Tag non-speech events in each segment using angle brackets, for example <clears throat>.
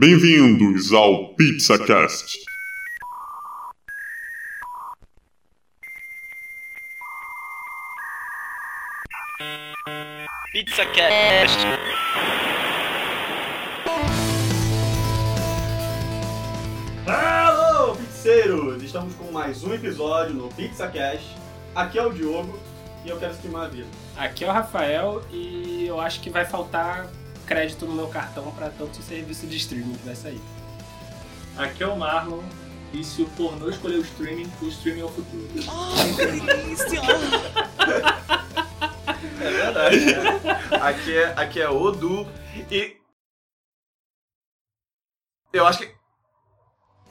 Bem-vindos ao PizzaCast. PizzaCast. Hello, pizzeiros! Estamos com mais um episódio no PizzaCast. Aqui é o Diogo e eu quero streamar a vida. Aqui é o Rafael e eu acho que vai faltar crédito no meu cartão para tanto serviço de streaming que vai sair. Aqui é o Marlon. E se o pornô escolher o streaming, o streaming é o futuro. <laughs> É verdade. aqui, é, aqui é o Du e. Eu acho que.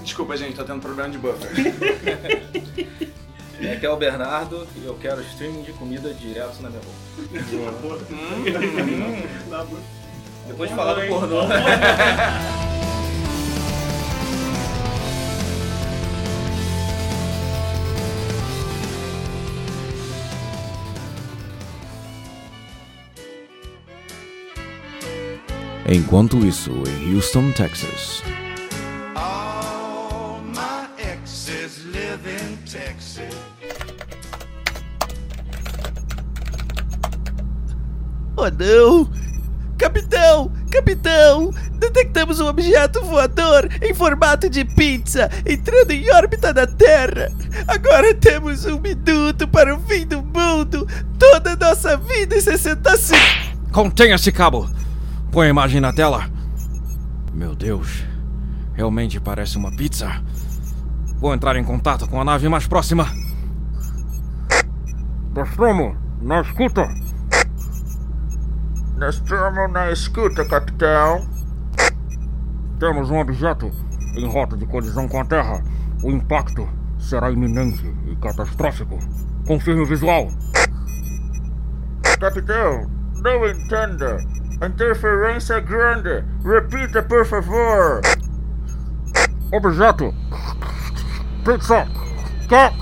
Desculpa, gente, tá tendo problema de buffer. <laughs> Aqui é o Bernardo e eu quero streaming de comida direto na minha boca. Depois de falar do pornô. Enquanto isso, em Houston, Texas. Oh não! Capitão! Capitão! Detectamos um objeto voador em formato de pizza entrando em órbita da Terra! Agora temos um minuto para o fim do mundo! Toda a nossa vida em 60 segundos! Contenha esse cabo! Põe a imagem na tela. Meu Deus, realmente parece uma pizza. Vou entrar em contato com a nave mais próxima. Nostromo, na escuta. Nós estamos na escuta, capitão. Temos um objeto em rota de colisão com a Terra. O impacto será iminente e catastrófico. Confirme o visual. Capitão, não entenda. Interferência grande. Repita, por favor. Objeto. Pizza. Ca-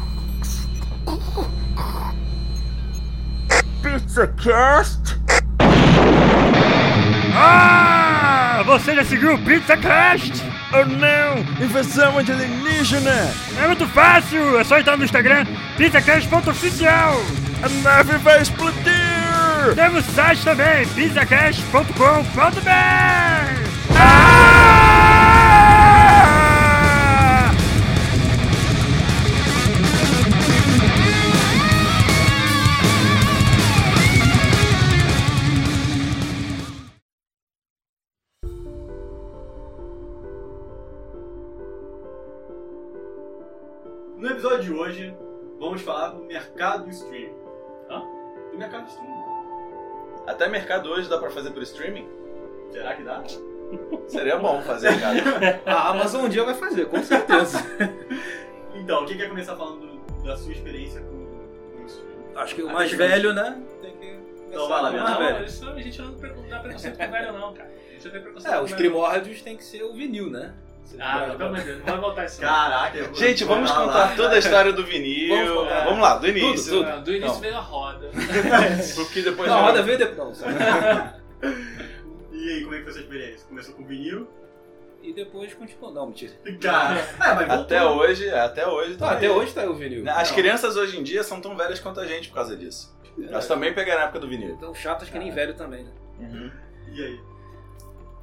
Pizza Cast? Você já seguiu o PizzaCast? Oh não! Invasão alienígena! É muito fácil! É só entrar no Instagram pizzacast.oficial. A nave vai explodir! Temos site também, pizzacast.com.br. de hoje, vamos falar do mercado do streaming. Hã? Do mercado do streaming. Até mercado hoje dá pra fazer por streaming? Será que dá? <laughs> Seria bom fazer, cara. <laughs> A Amazon um dia vai fazer, com certeza. <laughs> Então, quem quer começar falando da sua experiência com, com o streaming? Acho que o mais velho, né? Tem que. Então vai lá, mais Não, velho. isso a gente não dá preconceito com velho não, cara. A gente não tem preconceito É, com os velho. primórdios tem que ser o vinil, né? Ah, pelo de Deus, não vai voltar isso. não. Caraca, eu- Gente, vamos vai lá. contar toda a história do vinil. Vamos contar. Vamos lá, do início. Tudo, Não, Do início Não. veio a roda. <laughs> Porque depois. Não, a roda veio depois. Não? <laughs> E aí, como é que foi a sua experiência? Começou com vinil? E depois continuou. Não, mentira. Cara, é. Até hoje, até hoje. Não, tá até aí. hoje tá o vinil. As Não. crianças hoje em dia são tão velhas quanto a gente por causa disso. Elas também pegaram a época do vinil. Então chatas que nem velho também, né? E aí?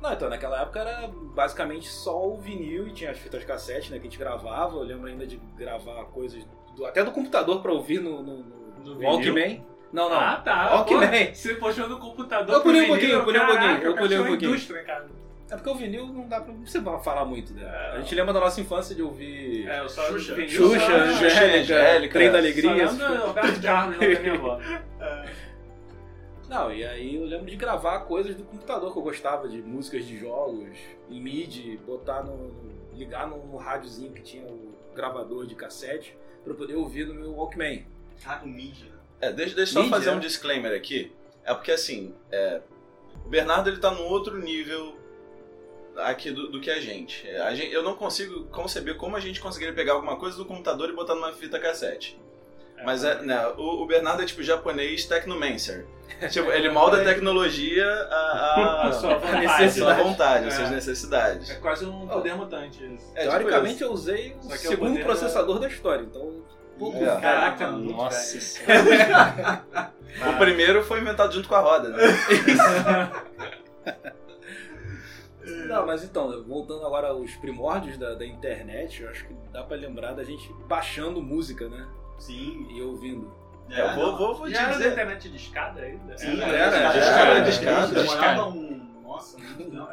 Não, então naquela época era basicamente só o vinil e tinha as fitas cassete, né, que a gente gravava. Eu lembro ainda de gravar coisas do- até do computador pra ouvir no, no, no- No? Walkman. Não, não. Ah, tá. Walkman. Pô, Você puxou no computador. Eu pulei um pouquinho, eu pulei um pouquinho, eu pulei um pouquinho. indústria, cara. É porque o vinil não dá pra você falar muito, né? É. A gente lembra da nossa infância de ouvir É, eu só Xuxa. vinil, Xuxa, só- Angélica, Trem da Só Alegria. lembro do Carlos, não da minha avó. Não, e aí eu lembro de gravar coisas do computador que eu gostava, de músicas de jogos, em MIDI, botar no. no- ligar no, no rádiozinho que tinha o gravador de cassete pra eu poder ouvir no meu Walkman. Ah, com mídia. É, deixa, deixa eu só fazer um né? disclaimer aqui. É porque assim, é, o Bernardo ele tá num outro nível aqui do, do que a gente. É, a gente. Eu não consigo conceber como a gente conseguiria pegar alguma coisa do computador e botar numa fita cassete. Mas é, né, o, o Bernardo é tipo japonês Technomancer. <laughs> Tipo, ele molda a tecnologia a, a, <laughs> A sua vontade. necessidade, à vontade, É. às suas necessidades. É quase um poder mutante isso. É, tipo Teoricamente eu usei o que é o segundo processador da história, então. Pouco. É. Caraca, Nossa, senhora. <laughs> O primeiro foi inventado junto com a roda, né? Não, mas então, voltando agora aos primórdios da, da internet, eu acho que dá pra lembrar da gente baixando música, né? Sim. E ouvindo. É, eu vou, vou, vou te Já era da dizer. internet de escada ainda? Sim, Era, era, era, discada, discada. Demorava um... Nossa, tempo.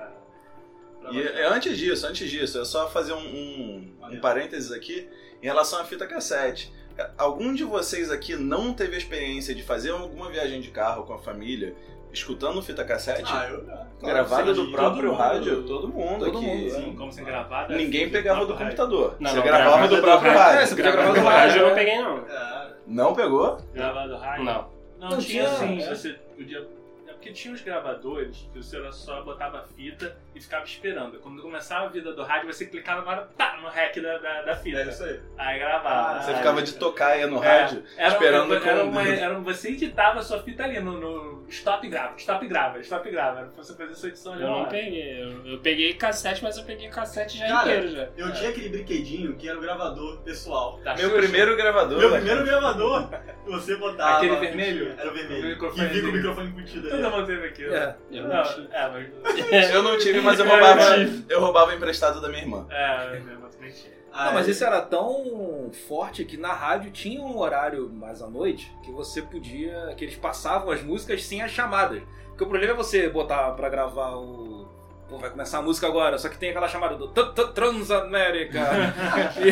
E é antes disso, antes disso, é só fazer um, um, um parênteses aqui em relação à fita cassete. Algum de vocês aqui não teve a experiência de fazer alguma viagem de carro com a família escutando fita cassete? Ah, eu... gravada do próprio mundo. rádio? Todo mundo Todo aqui. mundo, Sim, como sem gravada. Ninguém pegava do computador. Não, você não, gravava do do próprio rádio. É, você Gravado do do rádio eu não peguei, não. É, Não pegou? Gravado rádio? Não. Não, tinha sim. é. Você podia. É porque tinha uns gravadores que você era só botava fita e ficava esperando. Quando começava a vida do rádio, você clicava agora tá, no rec da, da, da fita. é isso aí. Aí gravava. Você Aí- ficava de tocaia no É, rádio, era, esperando era, era, uma, era Você editava a sua fita ali no, no stop e grava, stop e grava, stop e grava. Era pra você fazer sua edição ali Eu na não hora. peguei. Eu, eu peguei cassete, mas eu peguei cassete já Cara, inteiro já. Eu tinha aquele brinquedinho que era o gravador pessoal. Da Meu Xuxa. primeiro gravador. Meu primeiro gravador, você botava. Aquele vermelho? Era o vermelho. microfone E com o microfone embutido Todo ali. mundo teve aquilo. É. Eu Não, não é, mas. <laughs> Eu não tive, mas eu Eu roubava, tive. eu roubava emprestado da minha irmã. É, mas também tinha. Não, mas isso era tão forte que na rádio tinha um horário mais à noite que você podia. que eles passavam as músicas sem as chamadas. Porque o problema é você botar pra gravar o. Pô, vai começar a música agora, só que tem aquela chamada do Transamérica. <laughs> e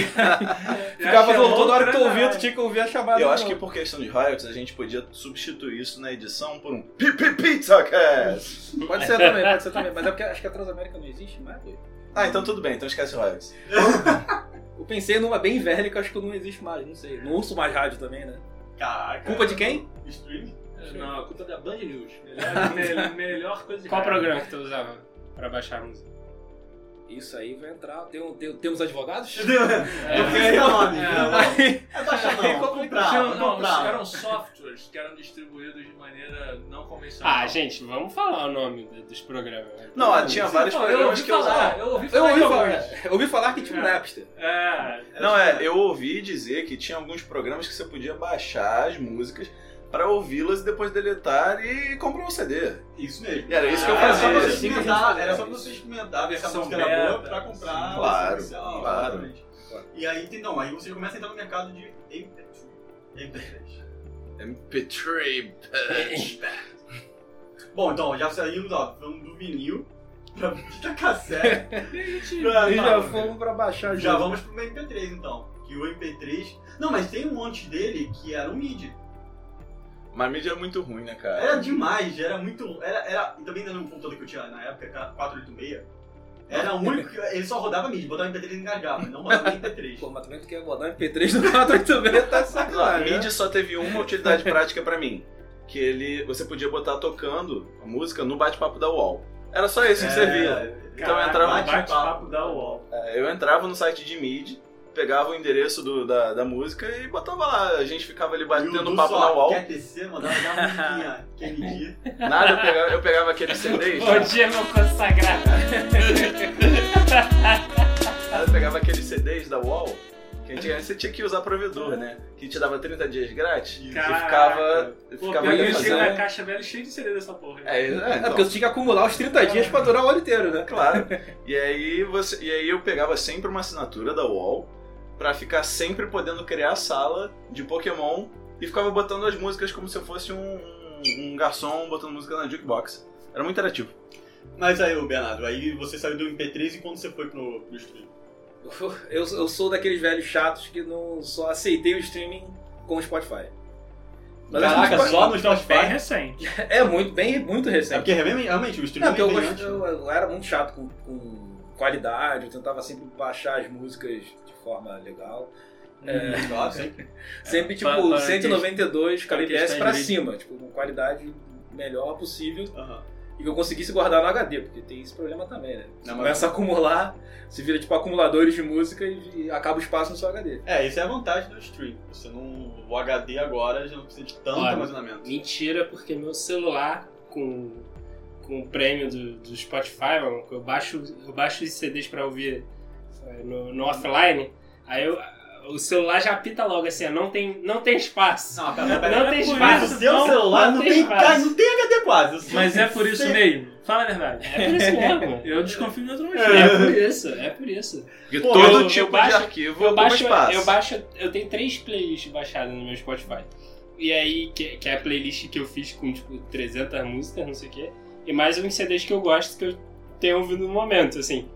ficava chamou toda hora que tu ouvia, tu tinha que ouvir a chamada. Eu acho que por questão de royalties a gente podia substituir isso na edição por um Pi Pi Pizza Cast. Pode ser também, pode ser também. Mas é porque acho que a Transamérica não existe mais. Ah, então tudo bem, então esquece royalties. Eu pensei numa bem velha que eu acho que não existe mais, não sei. Não ouço mais rádio também, né? Caraca. Culpa de quem? Streaming? Não, a culpa é da Band News. Melhor, me- melhor coisa de Qual programa que tu usava pra baixar a música? Isso aí vai entrar. Tem, um- tem- temos advogados? <laughs> Eu fiquei o nome. É. É baixar não, comprar, Tinham- vou não, comprar. eram <laughs> softwares que eram distribuídos de maneira não convencional. Ah, gente, vamos falar o nome do- dos programas. Não, ah, tinha vários Não, eu programas ouvi que eu falar, usava. eu ouvi Eu falar ouvi de falar, eu ouvi falar que tinha um É. Napster. É, Não, é, eu ouvi dizer que tinha alguns programas que você podia baixar as músicas pra ouvi-las e depois deletar e comprar um CD. Isso mesmo. E era isso que eu Ah, Era só fazia. pra você assim experimentar, fazia. era só pra você experimentar, ver se a música era boa pra comprar. Sim, claro, claro. exatamente. E aí, tem- não, aí você começa a entrar no mercado de MP3. MP3. MP3, bitch. Bom, então, já saímos, ó, falando do vinil pra <laughs> fita cassete. <laughs> E pra- já pra- fomos pra baixar Já junto. vamos pro MP3 então. Que o MP3. Não, mas tem um antes dele que era um MIDI. Mas mídia é muito ruim, né, cara? Era demais, era muito. Era, era, e também no computador que eu tinha na época, 486. Era o único que. Ele só rodava MIDI, botava MP3 e engasgava, não rodava MP3. <laughs> Pô, mas também tu quer rodar MP3 no 486, tá sacanagem. MIDI né? só teve uma utilidade prática pra mim. Que ele. Você podia botar tocando a música no bate-papo da UOL. Era só isso que servia. Então eu entrava- bate-papo da UOL. É, Eu entrava no site de MIDI, pegava o endereço do- da, da música e botava lá. A gente ficava ali o batendo papo só na UOL. Quer tecer, mandava dar uma musiquinha. Kennedy. <laughs> Nada, eu pegava, eu pegava aqueles CDs. Bom dia, meu consagrado. <laughs> Nada, eu pegava aqueles CDs da UOL. Que antigamente você tinha que usar provedor, né? Que te dava 30 dias grátis. E ficava. Pô, ficava eu fazendo. na caixa velha cheio de CD dessa porra. É, é, É então. porque você tinha que acumular os 30 dias pra durar o ano inteiro, né? Claro. E aí você, e aí eu pegava sempre uma assinatura da UOL pra ficar sempre podendo criar a sala de Pokémon e ficava botando as músicas como se eu fosse um, um, um garçom botando música na jukebox. Era muito interativo. Mas aí, Bernardo, aí você saiu do MP3 e quando você foi pro, pro stream? <laughs> Eu, eu sou daqueles velhos chatos que não só aceitei o streaming com o Spotify. Mas Caraca, o Spotify- só no Spotify? bem recente. <laughs> É muito, bem, muito É recente. porque realmente, realmente o streaming Não, porque eu, gost- eu- eu era muito chato com, com qualidade, eu tentava sempre baixar as músicas de forma legal. É, Claro, <laughs> sempre. sempre tipo Para- para 192 para kbps de- cima, tipo, com qualidade melhor possível. Aham. e que eu conseguisse guardar no HD, porque tem esse problema também, né? Você Não, mas- começa a acumular, se vira tipo acumuladores de música e, e acaba o espaço no seu HD. É, isso é a vantagem do stream. Você não. O HD agora já não precisa de tanto Olha, armazenamento. Mentira, porque meu celular com, com o prêmio do, do Spotify, mano, eu baixo, eu baixo os CDs pra ouvir eh, no, no offline, aí eu- o celular já apita logo assim, ó, não tem, não tem espaço. Não, pera, pera, Não tem Mas espaço. o seu Não- celular não, não tem, espaço. não tem HD quase. Mas é por isso mesmo. Fala a verdade. É por isso mesmo. <laughs> Eu desconfio de outro motivo. É por isso, é por isso. Porque Pô, todo eu- tipo eu baixo- de arquivo Eu baixo, espaço. eu baixo, eu tenho três playlists baixadas no meu Spotify. E aí, que, que é a playlist que eu fiz com, tipo, 300 músicas, não sei o quê. E mais uns CDs que eu gosto, que eu tenho ouvido no momento, assim.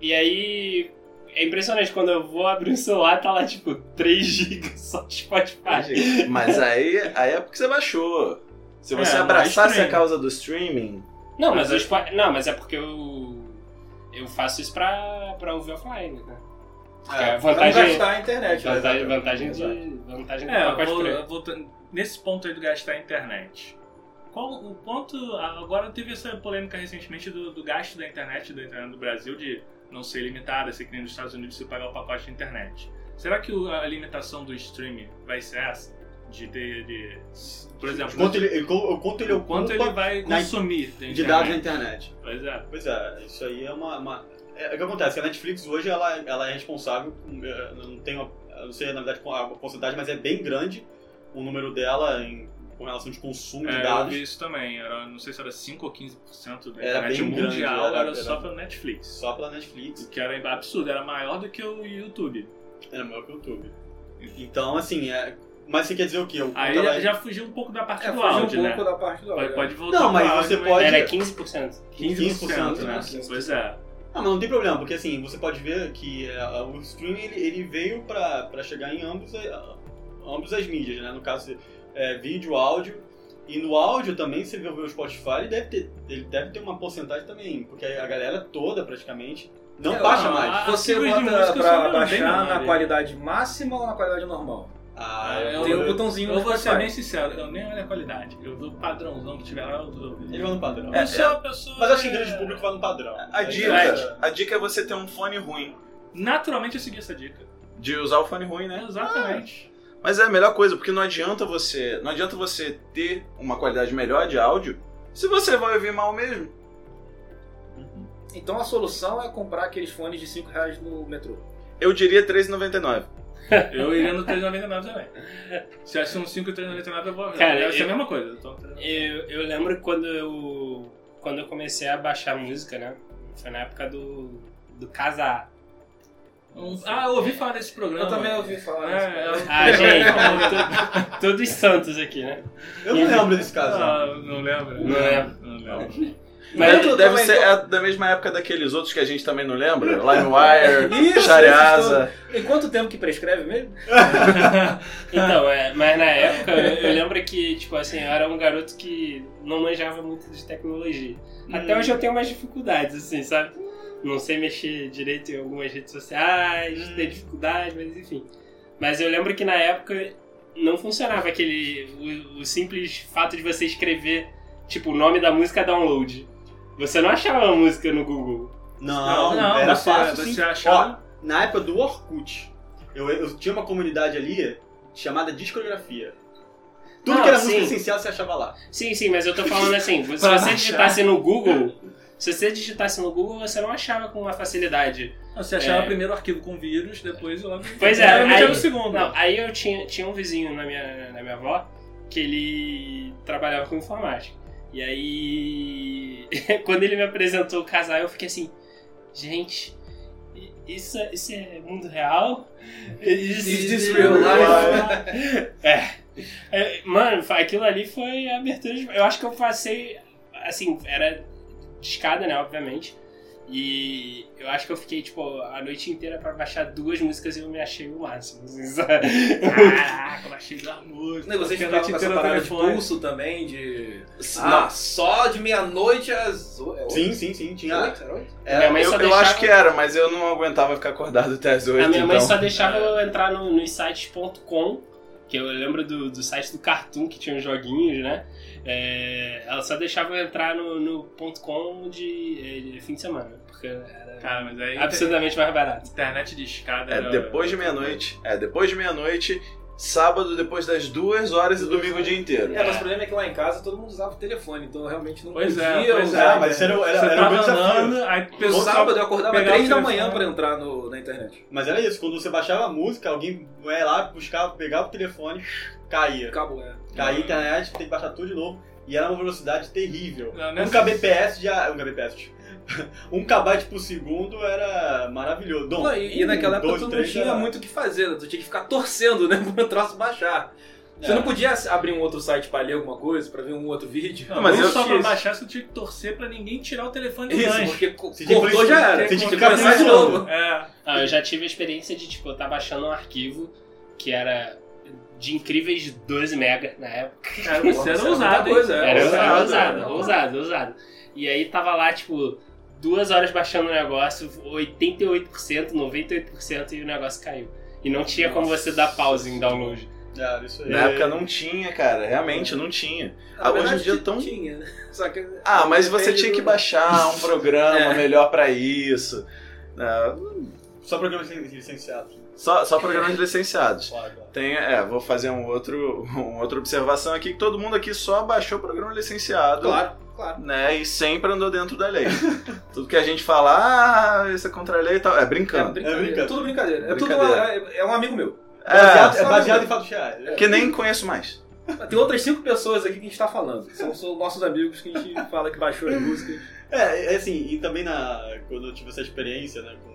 E aí, é impressionante, quando eu vou abrir o celular, tá lá, tipo, 3 GB só de Spotify. Mas aí, aí é porque você baixou. Se você É, é abraçasse a causa do streaming, Não, mas, o Spo- não, mas é porque eu... Eu faço isso pra, pra ouvir offline, né? Porque É, a Pra não vantagem... gastar a internet. né? Vantagem, vantagem de... Vantagem É, vou- voltando- nesse ponto aí do gastar a internet. Qual o ponto. Agora teve essa polêmica recentemente do, do gasto da internet, da internet do Brasil, de não ser limitada, ser que nem nos Estados Unidos você pagar o pacote de internet. Será que a limitação do streaming vai ser essa? De ter. De, por exemplo, Quanto ele, o quanto ele o quanto ele vai na- consumir da de dados na internet? Pois é. Pois é, isso aí é uma. uma- É, é o que acontece, a Netflix hoje ela, ela é responsável, é, não tenho, eu não sei na verdade a porcentagem, mas é bem grande o número dela em, com relação de consumo de É, eu dados. vi isso também. Era, não sei se era 5 ou 15% da Era internet grande, mundial, era- era, só pela Netflix. Só pela Netflix, Que era absurdo, era maior do que o YouTube. era maior que o YouTube. Então, assim, é. Mas você quer dizer o quê? O Aí ela já, é- já fugiu um pouco da parte É, do fugiu um áudio, pouco né? da parte do áudio. Pode, pode voltar Não, mas pro você áudio, pode- Era 15%. 15%, né? 15%, Pois é. Ah, mas não tem problema, porque assim, você pode ver que é, o streaming ele, ele veio pra, pra chegar em ambos, é, ambos as mídias, né? No caso, é, vídeo, áudio. E no áudio também, você vê o Spotify, ele deve, ter, ele deve ter uma porcentagem também, porque a galera toda praticamente não É, baixa mais. Você bota música pra baixar na qualidade máxima ou na qualidade normal? Ah, eu- Tem um botãozinho Eu vou ser bem sincero, eu nem olho a qualidade. Eu dou padrãozão que tiver lá, eu dou. ele vai no padrão. Sou a pessoa. Mas acho que grande público vai no padrão. a É, dica, é, a dica é você ter um fone ruim. Naturalmente eu segui essa dica. De usar o fone ruim, né? Exatamente. Mas é a melhor coisa, porque não adianta você. Não adianta você ter uma qualidade melhor de áudio se você vai ouvir mal mesmo. Então a solução é comprar aqueles fones de 5 reais no metrô. Eu diria R$3,99. <laughs> Eu iria no 399 também. Se achar um 5 e 399 eu vou. Cara, deve ser eu- a mesma coisa. Então, Eu, eu lembro quando eu, quando eu comecei a baixar música, né? Foi na época do, do Casar. Um- ah, eu ouvi falar desse programa. Eu também ouvi falar É, disso. é, Ah, gente, to- todos santos aqui, né? Eu não lembro desse caso. Ah, não lembro. Não lembro. Não lembro. Mas Deve, eu deve ser tô- da mesma época daqueles outros que a gente também não lembra. LimeWire, <laughs> Isso, Shareasa. Em quanto tempo que prescreve mesmo? <laughs> Então, é, mas na época eu, eu lembro que, tipo assim, eu era um garoto que não manjava muito de tecnologia. Até hoje eu tenho umas dificuldades, assim, sabe? Não sei mexer direito em algumas redes sociais, tenho dificuldade, mas enfim. Mas eu lembro que na época não funcionava aquele. O, o simples fato de você escrever, tipo, o nome da música download. Você não achava a música no Google. Não, Não, era você- fácil você sim. achava- Ó, na época do Orkut, eu, eu tinha uma comunidade ali chamada Discografia. Tudo Não, que era sim. música essencial você achava lá. Sim, sim, mas eu tô falando assim, se você digitasse no Google, se você digitasse no Google, você não achava com uma facilidade. Você achava É. primeiro o arquivo com vírus, depois logo. Pois é, aí- era o segundo. Não, aí eu tinha, tinha um vizinho na minha, na minha avó que ele trabalhava com informática. E aí, <laughs> quando ele me apresentou o casal, eu fiquei assim, gente, isso, é- isso é mundo real? Is, Is this real life? <laughs> É. É, Mano, aquilo ali foi a abertura de... Eu acho que eu passei, assim, era de escada, né, obviamente. E eu acho que eu fiquei, tipo, a noite inteira pra baixar duas músicas e eu me achei o máximo? Caraca, eu achei glamour. Não, vocês Fiquei a ficavam noite com essa parada de pulso também, de... Não. Ah, só de meia-noite às... é oito? Sim, sim, sim. Tinha. Oito? Era oito? Era, Minha mãe Eu, só eu deixava- acho que era, mas eu não aguentava ficar acordado até as 8. A minha mãe então. só deixava eu entrar no, nos sites.com, que eu lembro do, do site do Cartoon que tinha uns joguinhos, né? É, ela só deixava eu entrar no, no ponto .com de, de fim de semana, porque era Cara, mas aí. absurdamente mais barato. Internet de escada. É era- depois de meia-noite. É, depois de meia-noite, sábado depois das duas horas e domingo o dia inteiro. É, mas o problema é que lá em casa todo mundo usava o telefone, então eu realmente não Pois é, podia pois usar. Ah, mas era, era, Você era tava andando, aí pessoal. sábado eu acordava pegava 3 o da telefone. manhã pra entrar no, na internet. Mas era isso, quando você baixava a música, alguém vai lá, buscava, pegava o telefone, caía. Acabou, é. A internet, tem que baixar tudo de novo. E era uma velocidade terrível. Não, Um nessa- kbps já. Um kbps. <laughs> um kbyte por segundo era maravilhoso. Dom, Não, e, e naquela época dois, tu não tinha era- muito o que fazer, né? tu tinha que ficar torcendo, né, <laughs> pro troço baixar. Você É. não podia abrir um outro site pra ler alguma coisa, pra ver um outro vídeo. Não, mas eu só pra tinha baixar você tinha que torcer pra ninguém tirar o telefone do Isso, lanche. porque que cortou já era. você tinha que começar de novo. É. Ah, eu já tive a experiência de, tipo, eu estar baixando um arquivo que era de incríveis 12 mega na época. Isso era era ousado, muita coisa, é. Era ousado, ousado, ousado. ousado. E aí tava lá, tipo, duas horas baixando o negócio, 88%, 98% e o negócio caiu. E não tinha como você dar pause em download. Era isso aí. Na época não tinha, cara. Realmente não tinha. Na Ah, hoje em dia tão- tinha, né? <laughs> Só que Ah, mas você tinha que baixar um <laughs> programa É. melhor pra isso. Ah, Só programas licenciados. Só, só programas licenciados. Tem, é, vou fazer um outro, uma outra observação aqui, que todo mundo aqui só baixou o programa licenciado. Claro, claro. Né, e sempre andou dentro da lei. <laughs> Tudo que a gente fala, ah, isso é contra a lei e tal, é É brincando. brincadeira. É brincadeira. tudo brincadeira. É, tudo Brincadeira. é, é um amigo meu. Baseado, É, é baseado em fatos reais. É. que nem conheço mais. Tem outras cinco pessoas aqui que a gente tá falando. São, são nossos amigos que a gente fala que baixou as músicas. É, é assim, e também na, quando eu tive essa experiência né, com,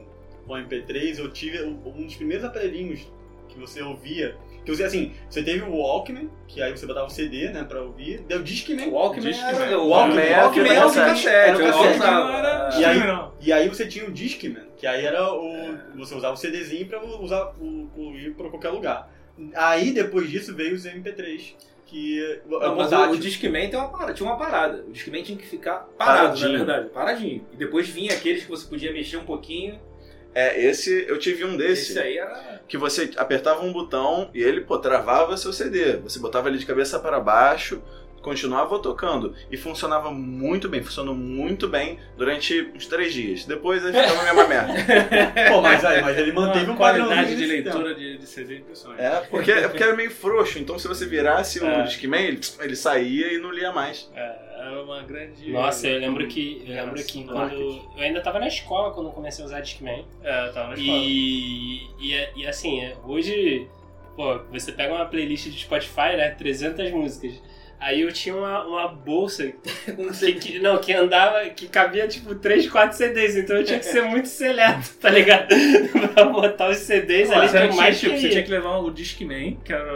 com a MP3, eu tive um dos primeiros aparelhinhos que você ouvia. Que você, assim, você teve o Walkman, que aí você botava o CD, né, pra ouvir. Deu o Discman. O Walkman Discman. era... O Walkman Walkman, é o cassete. Era o cassete. era E aí-. E aí você tinha o Discman, que aí era o. Você usava o CDzinho pra usar o, o ir pra qualquer lugar. Aí depois disso veio os MP3, que é Não, mas o, o Discman tem uma parada, tinha uma parada. O Discman tinha que ficar parado, Paradinho. na verdade. Paradinho. E depois vinha aqueles que você podia mexer um pouquinho. É, esse, eu tive um desse. Esse aí era... que você apertava um botão e ele, pô, travava seu CD. Você botava ele de cabeça para baixo, continuava tocando. E funcionava muito bem, funcionou muito bem durante uns três dias. Depois aí ficava a mesma merda. <laughs> Pô, mas, aí, mas ele manteve um padrão qualidade de leitura de, de CD impressionante. É, porque, é porque era meio frouxo, então se você virasse É. o Discman, ele, ele saía e não lia mais. É, era uma grande. Nossa, eu lembro que. Eu lembro que quando. Eu ainda tava na escola quando comecei a usar Discman. É, eu tava na escola. E, e, e assim, é, hoje, pô, você pega uma playlist de Spotify, né? 300 músicas. Aí eu tinha uma, uma bolsa <laughs> que, que- não, que andava, que cabia tipo 3, 4 CDs, então eu tinha que ser <laughs> muito seleto, tá ligado? <laughs> pra botar os CDs ali você, que eu tinha, mais tipo, você tinha que levar o Discman, que era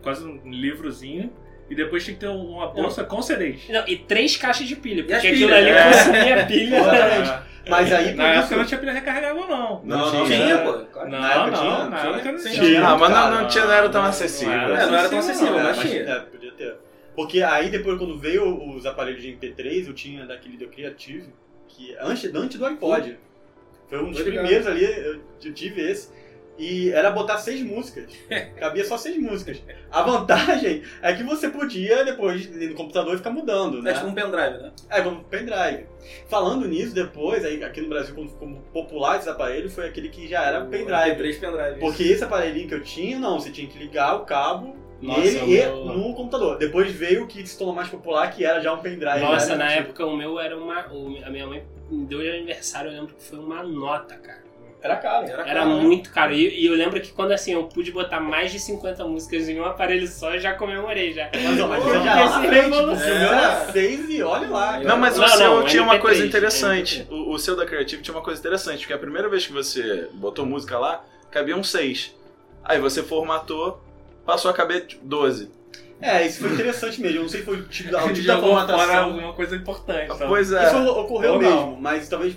quase um livrozinho, e depois tinha que ter uma bolsa com CDs. Não, e três caixas de pilha, porque aquilo pilhas, ali é. consumia pilha. Exatamente. Mas aí, Na época isso- não tinha pilha recarregável, não. Não, não Tinha, tinha. pô. Não, Na época não, tinha? na época não tinha. tinha. Ah, mas não, não, tinha, não era tão não, acessível. não É, não era tão acessível, não. mas Mas, tinha. é, podia ter. Porque aí depois quando veio os aparelhos de MP3, eu tinha daquele do Creative, que antes, antes do iPod. Foi um dos primeiros ali, eu, eu tive esse. E era botar seis músicas. Cabia só seis músicas. A vantagem é que você podia, depois, no computador, ficar mudando, É né? tipo um pendrive, né? É, como pendrive. Falando nisso, depois, aí, aqui no Brasil, quando ficou popular esse aparelho, foi aquele que já era pendrive. Três pendrive. Porque esse aparelhinho que eu tinha, não, você tinha que ligar o cabo Nossa, nele o e meu- no computador. Depois veio o que se tornou mais popular, que era já um pendrive. Nossa, né? na época o meu era uma. o- A minha mãe me deu de aniversário, eu lembro que foi uma nota, cara. Era caro. Era Era caro, né? muito caro. E, e eu lembro que quando assim eu pude botar mais de 50 músicas em um aparelho só, eu já comemorei já. Mas, ó, mas Pô, você já lá era 6 e olha lá. Não, mas Não, o seu não, tinha uma MP3, coisa interessante. MP3. O, o seu da Creative tinha uma coisa interessante, porque a primeira vez que você botou música lá, cabiam seis. Aí você formatou, passou a caber tipo, 12. É, isso foi interessante mesmo. Eu não sei se foi o tipo da, o <laughs> tipo da fora formatação. alguma coisa importante. sabe? Pois é. Isso ocorreu Ou não. mesmo, mas talvez.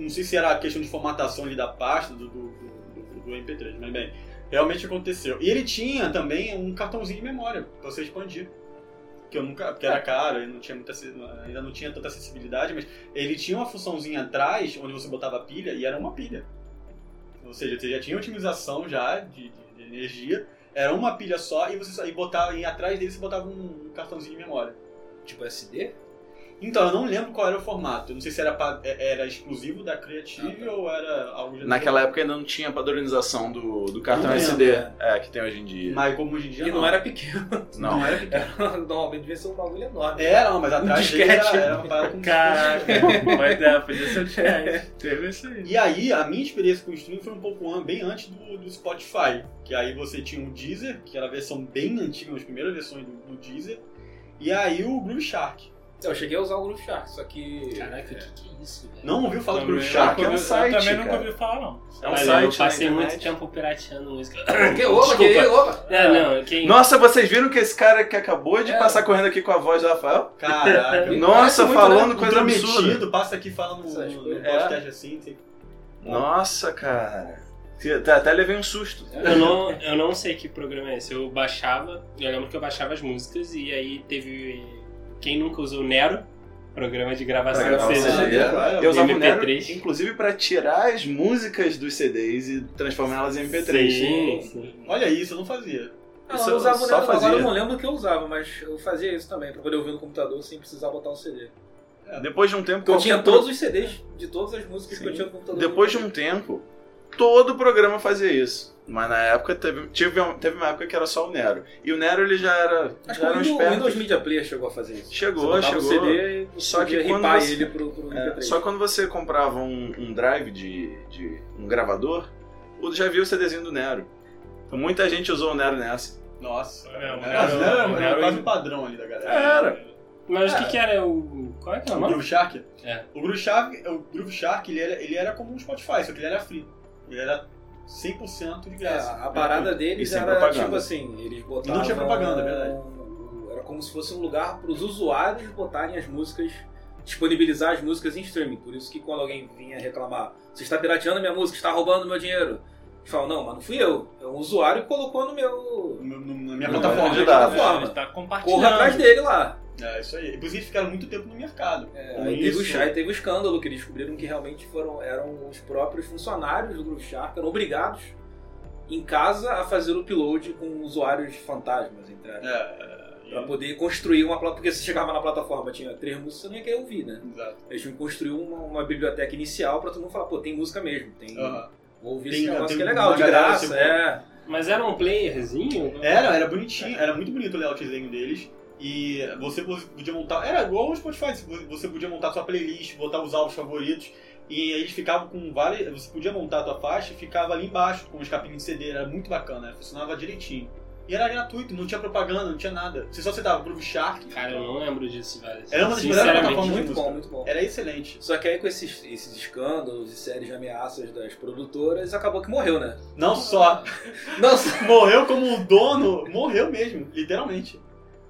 Não sei se era a questão de formatação ali da pasta do, do, do- do MP3, mas bem, realmente aconteceu. E ele tinha também um cartãozinho de memória pra você expandir. Que eu nunca. Porque era caro, e não tinha muita, ainda não tinha tanta acessibilidade, mas ele tinha uma funçãozinha atrás onde você botava pilha e era uma pilha. Ou seja, você já tinha otimização já de, de- de energia Era uma pilha só e você só- e botava e atrás dele você botava um, um cartãozinho de memória. Tipo SD? Então, eu não lembro qual era o formato. Eu não sei se era, é- era exclusivo da Creative Ah, tá. ou era algo genérico. Naquela época ainda não tinha padronização do, do cartão Não SD. né? É, que tem hoje em dia. Mas como hoje em dia E não era pequeno. <laughs> Não. Não era pequeno. <laughs> Normalmente devia ser um bagulho enorme. Era, não, mas atrás Um dele era, disquete. era uma parada com Caraca, mas é, podia ser o disquete. <laughs> Teve isso aí. E aí, a minha experiência com o streaming foi um pouco bem antes do, do Spotify. Que aí você tinha o Deezer, que era a versão bem antiga, uma das primeiras versões do, do Deezer. E aí o Groove Shark. Eu cheguei a usar o Groove Shark, só que. Caraca, o que, que é isso, velho? Não ouviu falar do Groove Shark? é um site, Eu também nunca cara. ouvi falar, não. É um Olha, site eu passei na muito tempo pirateando música. <laughs> Que opa, que Desculpa. opa! É, não, quem... Nossa, vocês viram que esse cara que acabou de É. passar correndo aqui com a voz do Rafael? Caraca. <laughs> Nossa, muito, falando Um coisa absurda. passa aqui falando no, podcast assim. tem- Nossa, cara. Até, até levei um susto. Eu não, eu não sei que programa é esse. Eu baixava, eu lembro que eu baixava as músicas e aí teve. Quem nunca usou o Nero? Programa de gravação Pra gravar de CD. CD. Era Eu usava o Nero, MP3. inclusive, pra tirar as músicas dos CDs e transformá-las em MP3. Sim, sim. Olha isso, eu não fazia. Não, Isso eu usava o Nero, agora eu não lembro o que eu usava, mas eu fazia isso também, pra poder ouvir no computador sem precisar botar o CD. Depois de um tempo, eu tinha qualquer todos os CDs de todas as músicas que Sim. eu tinha no computador. Depois de um tempo, todo programa fazia isso. Mas na época teve, tive, teve uma época que era só o Nero. E o Nero ele já era. Acho que já o era um Windows, esperto. Windows Media Player chegou a fazer isso. Chegou, chegou. o CD e Só que que quando você- ele pro, pro É, MP3. só que quando você comprava um, um drive de, de um gravador, o- já viu o CDzinho do Nero. Então muita gente usou o Nero nessa. Nossa. É, o Era, Nero- era, o era Nero- quase o padrão ali da galera. Era. Mas o É. que que era o... Qual é que é o O nome? Groove Shark? É. O Groove Shark, o Groove Shark ele, era, ele era como um Spotify, só que ele era free. Ele era 100% de É, graça. a parada deles era propaganda. tipo assim, eles botavam... Não tinha propaganda, é verdade. Era como se fosse um lugar para os usuários botarem as músicas, disponibilizar as músicas em streaming. Por isso que quando alguém vinha reclamar, você está pirateando minha música, está roubando meu dinheiro. Eles falam, não, mas não fui eu. É um usuário que colocou no meu... No- no- na minha plataforma. dados. plataforma. Ele tá compartilhando. Corra atrás dele lá. É, isso aí. Eles ficaram muito tempo no mercado. É, aí teve, o, aí teve o escândalo que eles descobriram que realmente foram, eram os próprios funcionários do Groove Shark, eram obrigados em casa a fazer o upload com usuários fantasmas, entre aspas. É, Pra poder construir uma plataforma. Porque se chegava na plataforma tinha três músicas, você não ia querer ouvir, né? Exato. Eles tinham que construir uma, uma biblioteca inicial pra todo mundo falar, pô, tem música mesmo, tem. Aham. Vou ouvir Tem- esse negócio que é legal, de graça, assim, é. Mas era um playerzinho? Era, era bonitinho, era muito bonito o layoutzinho deles. E você podia montar. Era igual o Spotify, você podia montar sua playlist, botar os álbuns favoritos. E eles ficavam com várias. Você podia montar a tua faixa e ficava ali embaixo com os capinhos de CD, era muito bacana, né? funcionava direitinho. E era gratuito, não tinha propaganda, não tinha nada. Você só citava Groove Shark. Cara, eu não lembro disso, velho. Era uma das melhores plataformas Muito bom, muito bom. Era excelente. Só que aí com esses, esses escândalos e séries de ameaças das produtoras, acabou que morreu, né? Não só Nossa! <laughs> morreu como o dono, morreu mesmo, literalmente.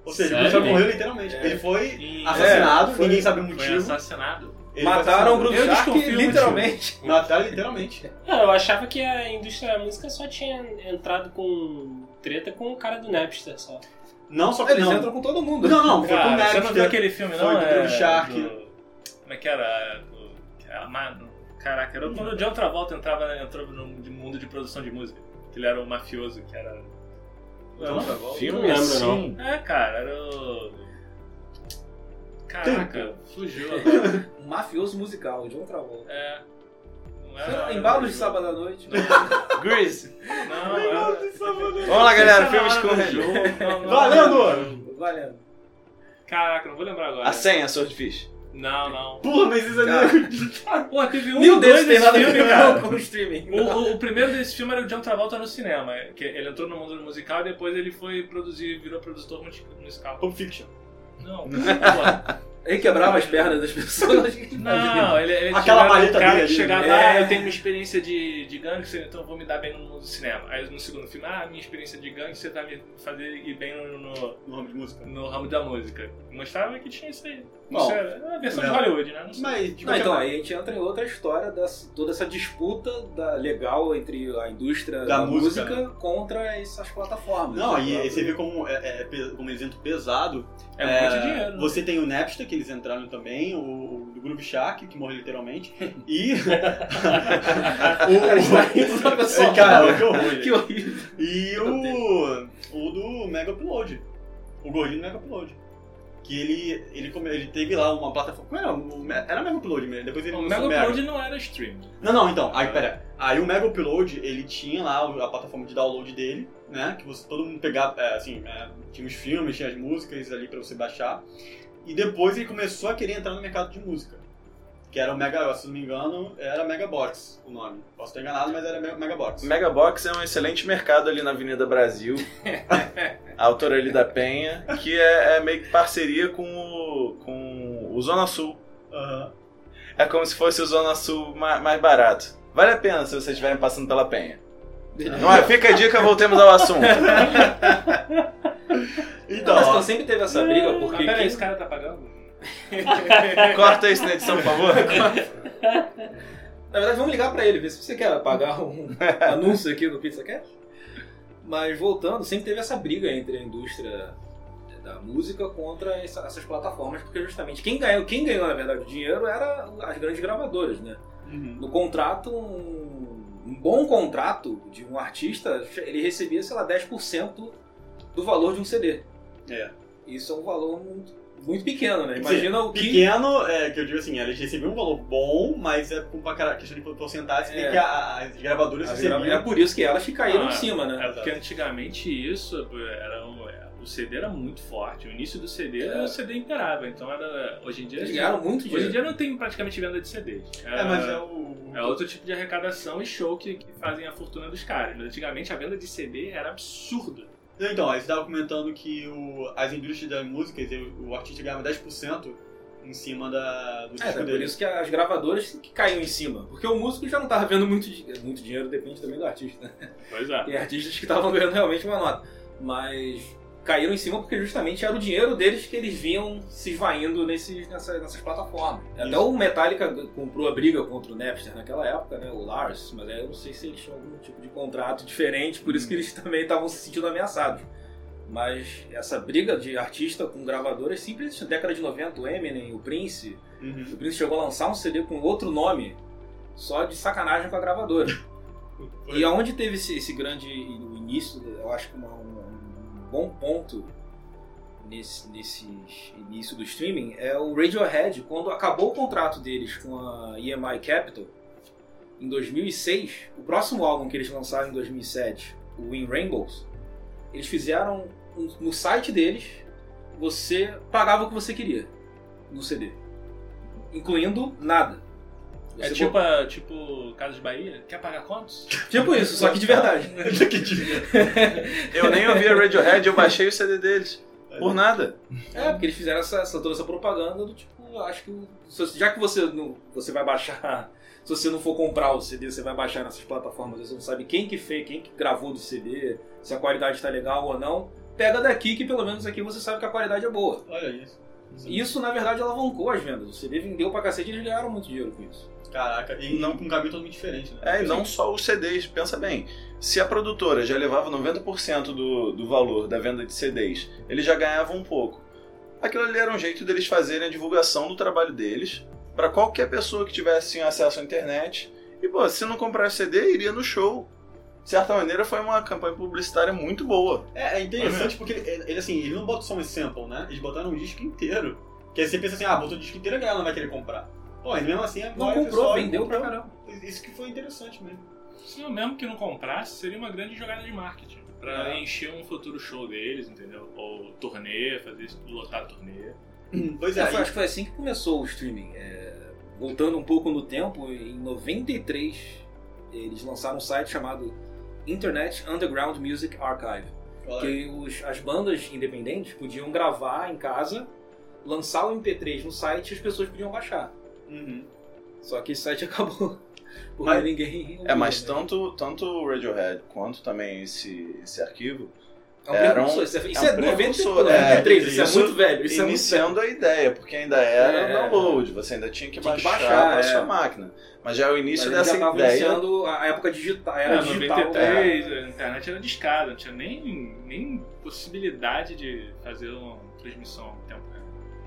Ou seja, o Sério? Groove Shark morreu literalmente. É. Ele foi E- assassinado, É, foi- ninguém sabe o Foi motivo. assassinado. Ele foi Mataram o Eu Shark literalmente. Mataram literalmente. Não, eu achava que a indústria da música só tinha entrado com treta com o cara do Napster só. Não só que Eles não. entram com todo mundo. Não, não, foi com o Cara, você não viu Napster. aquele filme, Foi não? do é, Groove Shark. do- como é que era? Do, era Mano, caraca, era quando o John Travolta entrava, entrou no mundo de produção de música. Que ele era o mafioso, que era... John Travolta? Filme Não lembro, assim. É, cara, era o... Caraca, fugiu <laughs> agora. Um mafioso musical, John Travolta. É. Não era, Embalos de sábado <laughs> à noite. Grease. Não, era... Vamos lá, galera. Filmes com com... Valendo! Valendo. Caraca, não vou lembrar agora. A senha, Swordfish. Não, não. Porra, mas isso é Pô, teve um Nenhum dois desse nada a filme, com o streaming. O, o- o primeiro desse filme era o John Travolta no cinema, que ele entrou no mundo musical e depois ele foi produzir, virou produtor musi- musical. Pulp Fiction. Não, <laughs> pô. Ele quebrava as pernas das pessoas. não, ele, ele Aquela maleta o cara dele que ali, chegava, né? ah, É. eu tenho uma experiência de, de gangster, então eu vou me dar bem no mundo do cinema. Aí no segundo filme, ah, minha experiência de gangster vai me fazer ir bem no, no, No ramo de música. no ramo da música. Mostrava que tinha isso aí. Não Bom, sei, é a versão de não. Hollywood, né? Não sei. Mas, de Não, qualquer então, maneira, aí a gente entra em outra história, dessa, toda essa disputa da, legal entre a indústria da, Da música, música, contra essas plataformas. Não, Né? e aí você vê como, é, é, como exemplo pesado. É, é, muito dinheiro. né? Você tem o Napster, que eles entraram também, o, o do Groove Shark, que morreu literalmente, e... <laughs> <laughs> o, <laughs> cara, que horror. Que horrível. E o, o do Mega Upload. O gordinho do Mega Upload. Que ele, ele, ele teve lá uma plataforma. Como era? O Era Mega Upload mesmo. Depois ele O Mega Upload não era stream. Não, não, então. Aí, pera. Aí o Mega Upload, ele tinha lá a plataforma de download dele, né? Que você, todo mundo pegava, é, assim, é, tinha os filmes, tinha as músicas ali pra você baixar. E depois ele começou a querer entrar no mercado de música. Que era o Mega, se não me engano, era Mega Box o nome. Posso estar enganado, mas era Me- Mega Box. Megabox é um excelente mercado ali na Avenida Brasil, <laughs> a autora ali da Penha, que é, é meio que parceria com o, com o Zona Sul. Aham. É como se fosse o Zona Sul ma- mais barato. Vale a pena se vocês estiverem passando pela Penha. Não é? Fica a dica, voltemos ao assunto. <laughs> Então, Mas então sempre teve essa briga, Ah, porque peraí, quem- esse cara tá pagando? <laughs> Corta isso na edição, por favor. Na verdade, vamos ligar pra ele, ver se você quer pagar um <laughs> anúncio aqui no PizzaCast. Mas voltando, sempre teve essa briga entre a indústria da música contra essa- essas plataformas, porque justamente quem ganhou, quem ganhou na verdade o dinheiro era as grandes gravadoras, né? uhum. No contrato, um, um bom contrato de um artista, ele recebia, sei lá, 10% do valor de um CD. É. Isso é um valor muito, muito pequeno, né? Imagina o que. Pequeno, é, que eu digo assim, eles recebiam um valor bom, mas é com uma questão de porcentagem, É. que a- as gravadoras As recebiam. É por isso que elas caíram Ah, em cima, né? É porque antigamente isso era um- é, o CD era muito forte. O início do CD era É. o CD imperava. Então era hoje em dia Eles ganharam muito hoje em dinheiro. dia não tem praticamente venda de CDs. É, mas é o. É outro tipo de arrecadação e show que, que fazem a fortuna dos caras. Mas antigamente a venda de CD era absurda. Então, aí você estava comentando que o, as indústrias das músicas, o, o artista ganhava 10% em cima da, do É, disco é por dele. isso que as gravadoras que caíam em cima. Porque o músico já não tava vendo muito, muito dinheiro, depende também do artista. né? Pois é. Tem artistas que estavam ganhando realmente uma nota. Mas caíram em cima porque justamente era o dinheiro deles que eles vinham se esvaindo nesses, nessa- nessas plataformas. Até Isso. o Metallica comprou a briga contra o Napster naquela época, né? O Lars, mas aí eu não sei se eles tinham algum tipo de contrato diferente, por isso que eles também estavam se sentindo ameaçados. Mas essa briga de artista com gravadoras sempre existiu. Na década de 90, o Eminem, o Prince, Uhum. o Prince chegou a lançar um CD com outro nome, só de sacanagem com a gravadora. <laughs> e aonde teve esse, esse grande início, eu acho que uma- um, um bom ponto nesse, nesse início do streaming é o Radiohead, quando acabou o contrato deles com a EMI Capital, em 2006, o próximo álbum que eles lançaram em 2007, o In Rainbows, eles fizeram um- no site deles, você pagava o que você queria no CD, incluindo nada. É tipo, a- tipo Casa de Bahia? Quer pagar quantos? Tipo isso, só que de verdade. <laughs> Eu nem ouvi a Radiohead, eu baixei o CD deles. Por nada. É, porque eles fizeram essa, essa- toda essa propaganda do tipo, eu acho que já que você não, você vai baixar, <laughs> se você não for comprar o CD, você vai baixar nessas plataformas, você não sabe quem que fez, quem que gravou do CD, se a qualidade está legal ou não, pega daqui que pelo menos aqui você sabe que a qualidade é boa. Olha isso. Isso, na verdade, alavancou as vendas. O CD vendeu pra cacete e eles ganharam muito dinheiro com isso. Caraca, e não com um caminho totalmente diferente, né? É, e não só os CDs, pensa bem. Se a produtora já levava 90% do, do valor da venda de CDs, eles já ganhavam um pouco. Aquilo ali era um jeito deles fazerem a divulgação do trabalho deles para qualquer pessoa que tivesse acesso à internet. E, pô, se não comprasse CD, iria no show. De certa maneira, foi uma campanha publicitária muito boa. É, é interessante porque ele, ele, assim, ele não bota só um sample, né? Eles botaram um disco inteiro. Que aí você pensa assim, ah, botou o disco inteiro, a galera não vai querer comprar. Pô, e mesmo assim, Não agora o comprou, pessoal vendeu pra comprou. caramba. Isso que foi interessante mesmo. Se mesmo que não comprasse, seria uma grande jogada de marketing. Pra É. encher um futuro show deles, entendeu? Ou turnê, fazer isso, lotar turnê. <clears throat> Pois é, É, acho que foi assim que começou o streaming. É, voltando um pouco no tempo, em 93 eles lançaram um site chamado Internet Underground Music Archive. olha, Que os- as bandas independentes podiam gravar em casa, lançar o MP3 no site e as pessoas podiam baixar. Uhum. Só que esse site acabou. <laughs> Porque Mas- ninguém. É, mas né? tanto, tanto o Radiohead quanto também esse, esse arquivo É um era um- precursor. Isso é, isso é é, um 90, precursor, 93, é, isso, isso é muito velho. Isso iniciando a ideia, porque ainda era É. download, você ainda tinha que Tinha que baixar, baixar, para é. sua máquina. Mas já é o é muito início. Mas dessa já estavam ideia. iniciando a época digital. É, Era digital. 93, a internet era discada, não tinha nem, nem possibilidade de fazer uma transmissão em tempo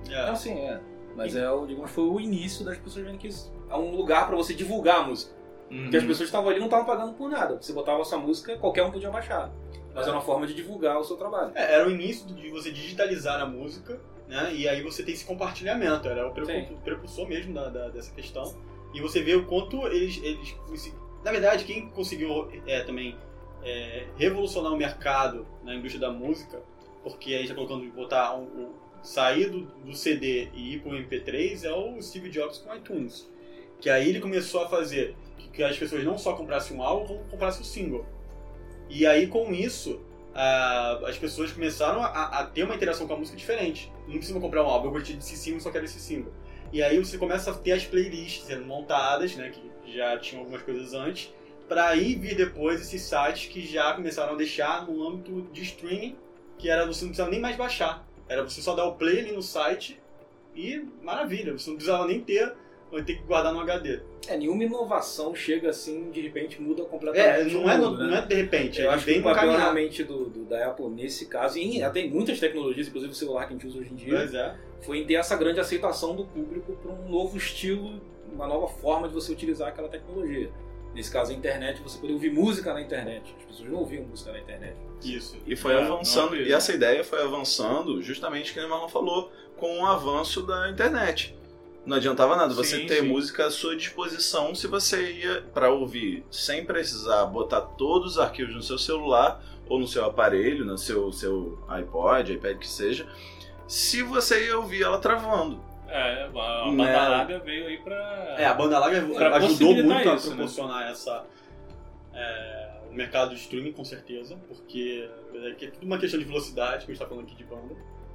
real. É. Não, sim, é. Mas é, o- digamos, foi o início das pessoas vendo que isso é um lugar pra você divulgar a música. Porque as pessoas estavam ali não estavam pagando por nada. Você botava a sua música, qualquer um podia baixar. Mas era uma forma de divulgar o seu trabalho. É, era o início de você digitalizar a música, né? E aí você tem esse compartilhamento, era o precursor mesmo da, da- dessa questão. E você vê o quanto eles. eles na verdade, quem conseguiu é, também é, revolucionar o mercado na indústria da música, porque aí já colocando botar um, um- sair do, do CD e ir para o MP3 é o Steve Jobs com iTunes. Que aí ele começou a fazer que, que as pessoas não só comprassem um álbum, como comprassem o single. E aí com isso ah, as pessoas começaram a, a ter uma interação com a música diferente. Não precisa comprar um álbum, eu gostei desse single, só quero esse single. E aí você começa a ter as playlists sendo montadas, né, que já tinham algumas coisas antes, para aí vir depois esses sites que já começaram a deixar no âmbito de streaming, que era você não precisava nem mais baixar. Era você só dar o play ali no site e maravilha, você não precisava nem ter, vai ter que guardar no HD. É, nenhuma inovação chega assim, de repente muda É, completamente. não o é, mundo, no- né? não é de repente, Eu ele acho que o papel realmente do, do- da Apple nesse caso, e até em muitas tecnologias, inclusive o celular que a gente usa hoje em dia, é. foi em ter essa grande aceitação do público para um novo estilo, uma nova forma de você utilizar aquela tecnologia. Nesse caso, a internet, você poder ouvir música na internet. As pessoas não ouviam música na internet. Isso. E foi É, avançando, e essa ideia foi avançando justamente que o Marlon falou, com o avanço da internet. Não adiantava nada você Sim, ter sim. música à sua disposição se você ia para ouvir sem precisar botar todos os arquivos no seu celular ou no seu aparelho, no seu, seu iPod, iPad que seja, se você ia ouvir ela travando. É, a a Né? banda larga veio aí pra. É, a banda larga Pra ajudou muito a isso, né? proporcionar essa é, o mercado de streaming com certeza, porque é é tudo uma questão de velocidade que a gente está falando aqui de banda.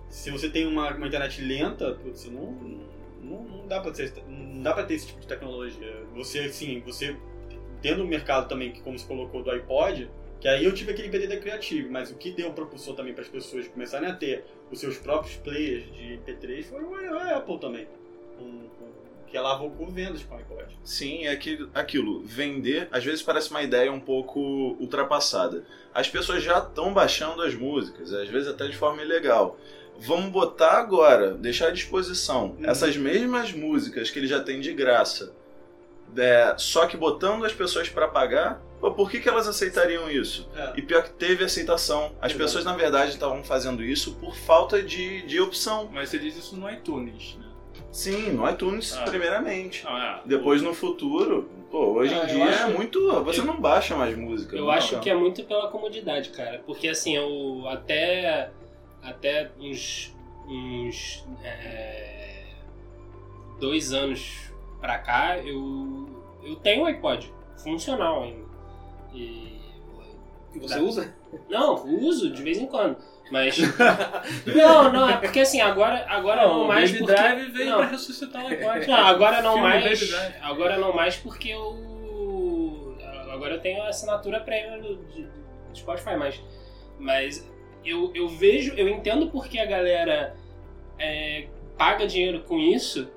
Se você tem uma, uma internet lenta, putz, não, não, não dá para ter não dá para ter esse tipo de tecnologia. Você sim, você tendo um mercado também que como se colocou do iPod, que aí eu tive aquele PD da Creative, mas o que deu propulsor também para as pessoas começarem a ter os seus próprios players de MP3 foi o- a Apple também. Com- que alavancou vendas com o iPod. Sim, é aquilo, aquilo. Vender, às vezes parece uma ideia um pouco ultrapassada. As pessoas já estão baixando as músicas, às vezes até de forma ilegal. Vamos botar agora, deixar à disposição Uhum. essas mesmas músicas que ele já tem de graça, é, só que botando as pessoas para pagar. Pô, por que, que elas aceitariam isso? É. E pior que teve aceitação. As Exato. pessoas, na verdade, estavam fazendo isso por falta de, de opção. Mas você diz isso no iTunes, né? Sim, no iTunes, Ah. primeiramente. Não, é. Depois no futuro, pô, hoje em Ah, eu dia acho- é muito. Você eu- não baixa mais música. Eu não acho que é muito pela comodidade, cara. Porque assim, eu até, até uns, uns é, dois anos pra cá, eu, eu tenho um iPod funcional ainda. E, E você Tá. usa? não, uso de vez em quando. Mas. <laughs> não, não, é porque assim, agora, agora não, o mais. Baby porque, Drive veio não, pra ressuscitar o iPod. não, agora não Filme mais. Agora não mais porque eu. Agora eu tenho a assinatura premium do, de- do Spotify, mas. Mas eu, eu vejo, eu entendo porque a galera é, paga dinheiro com isso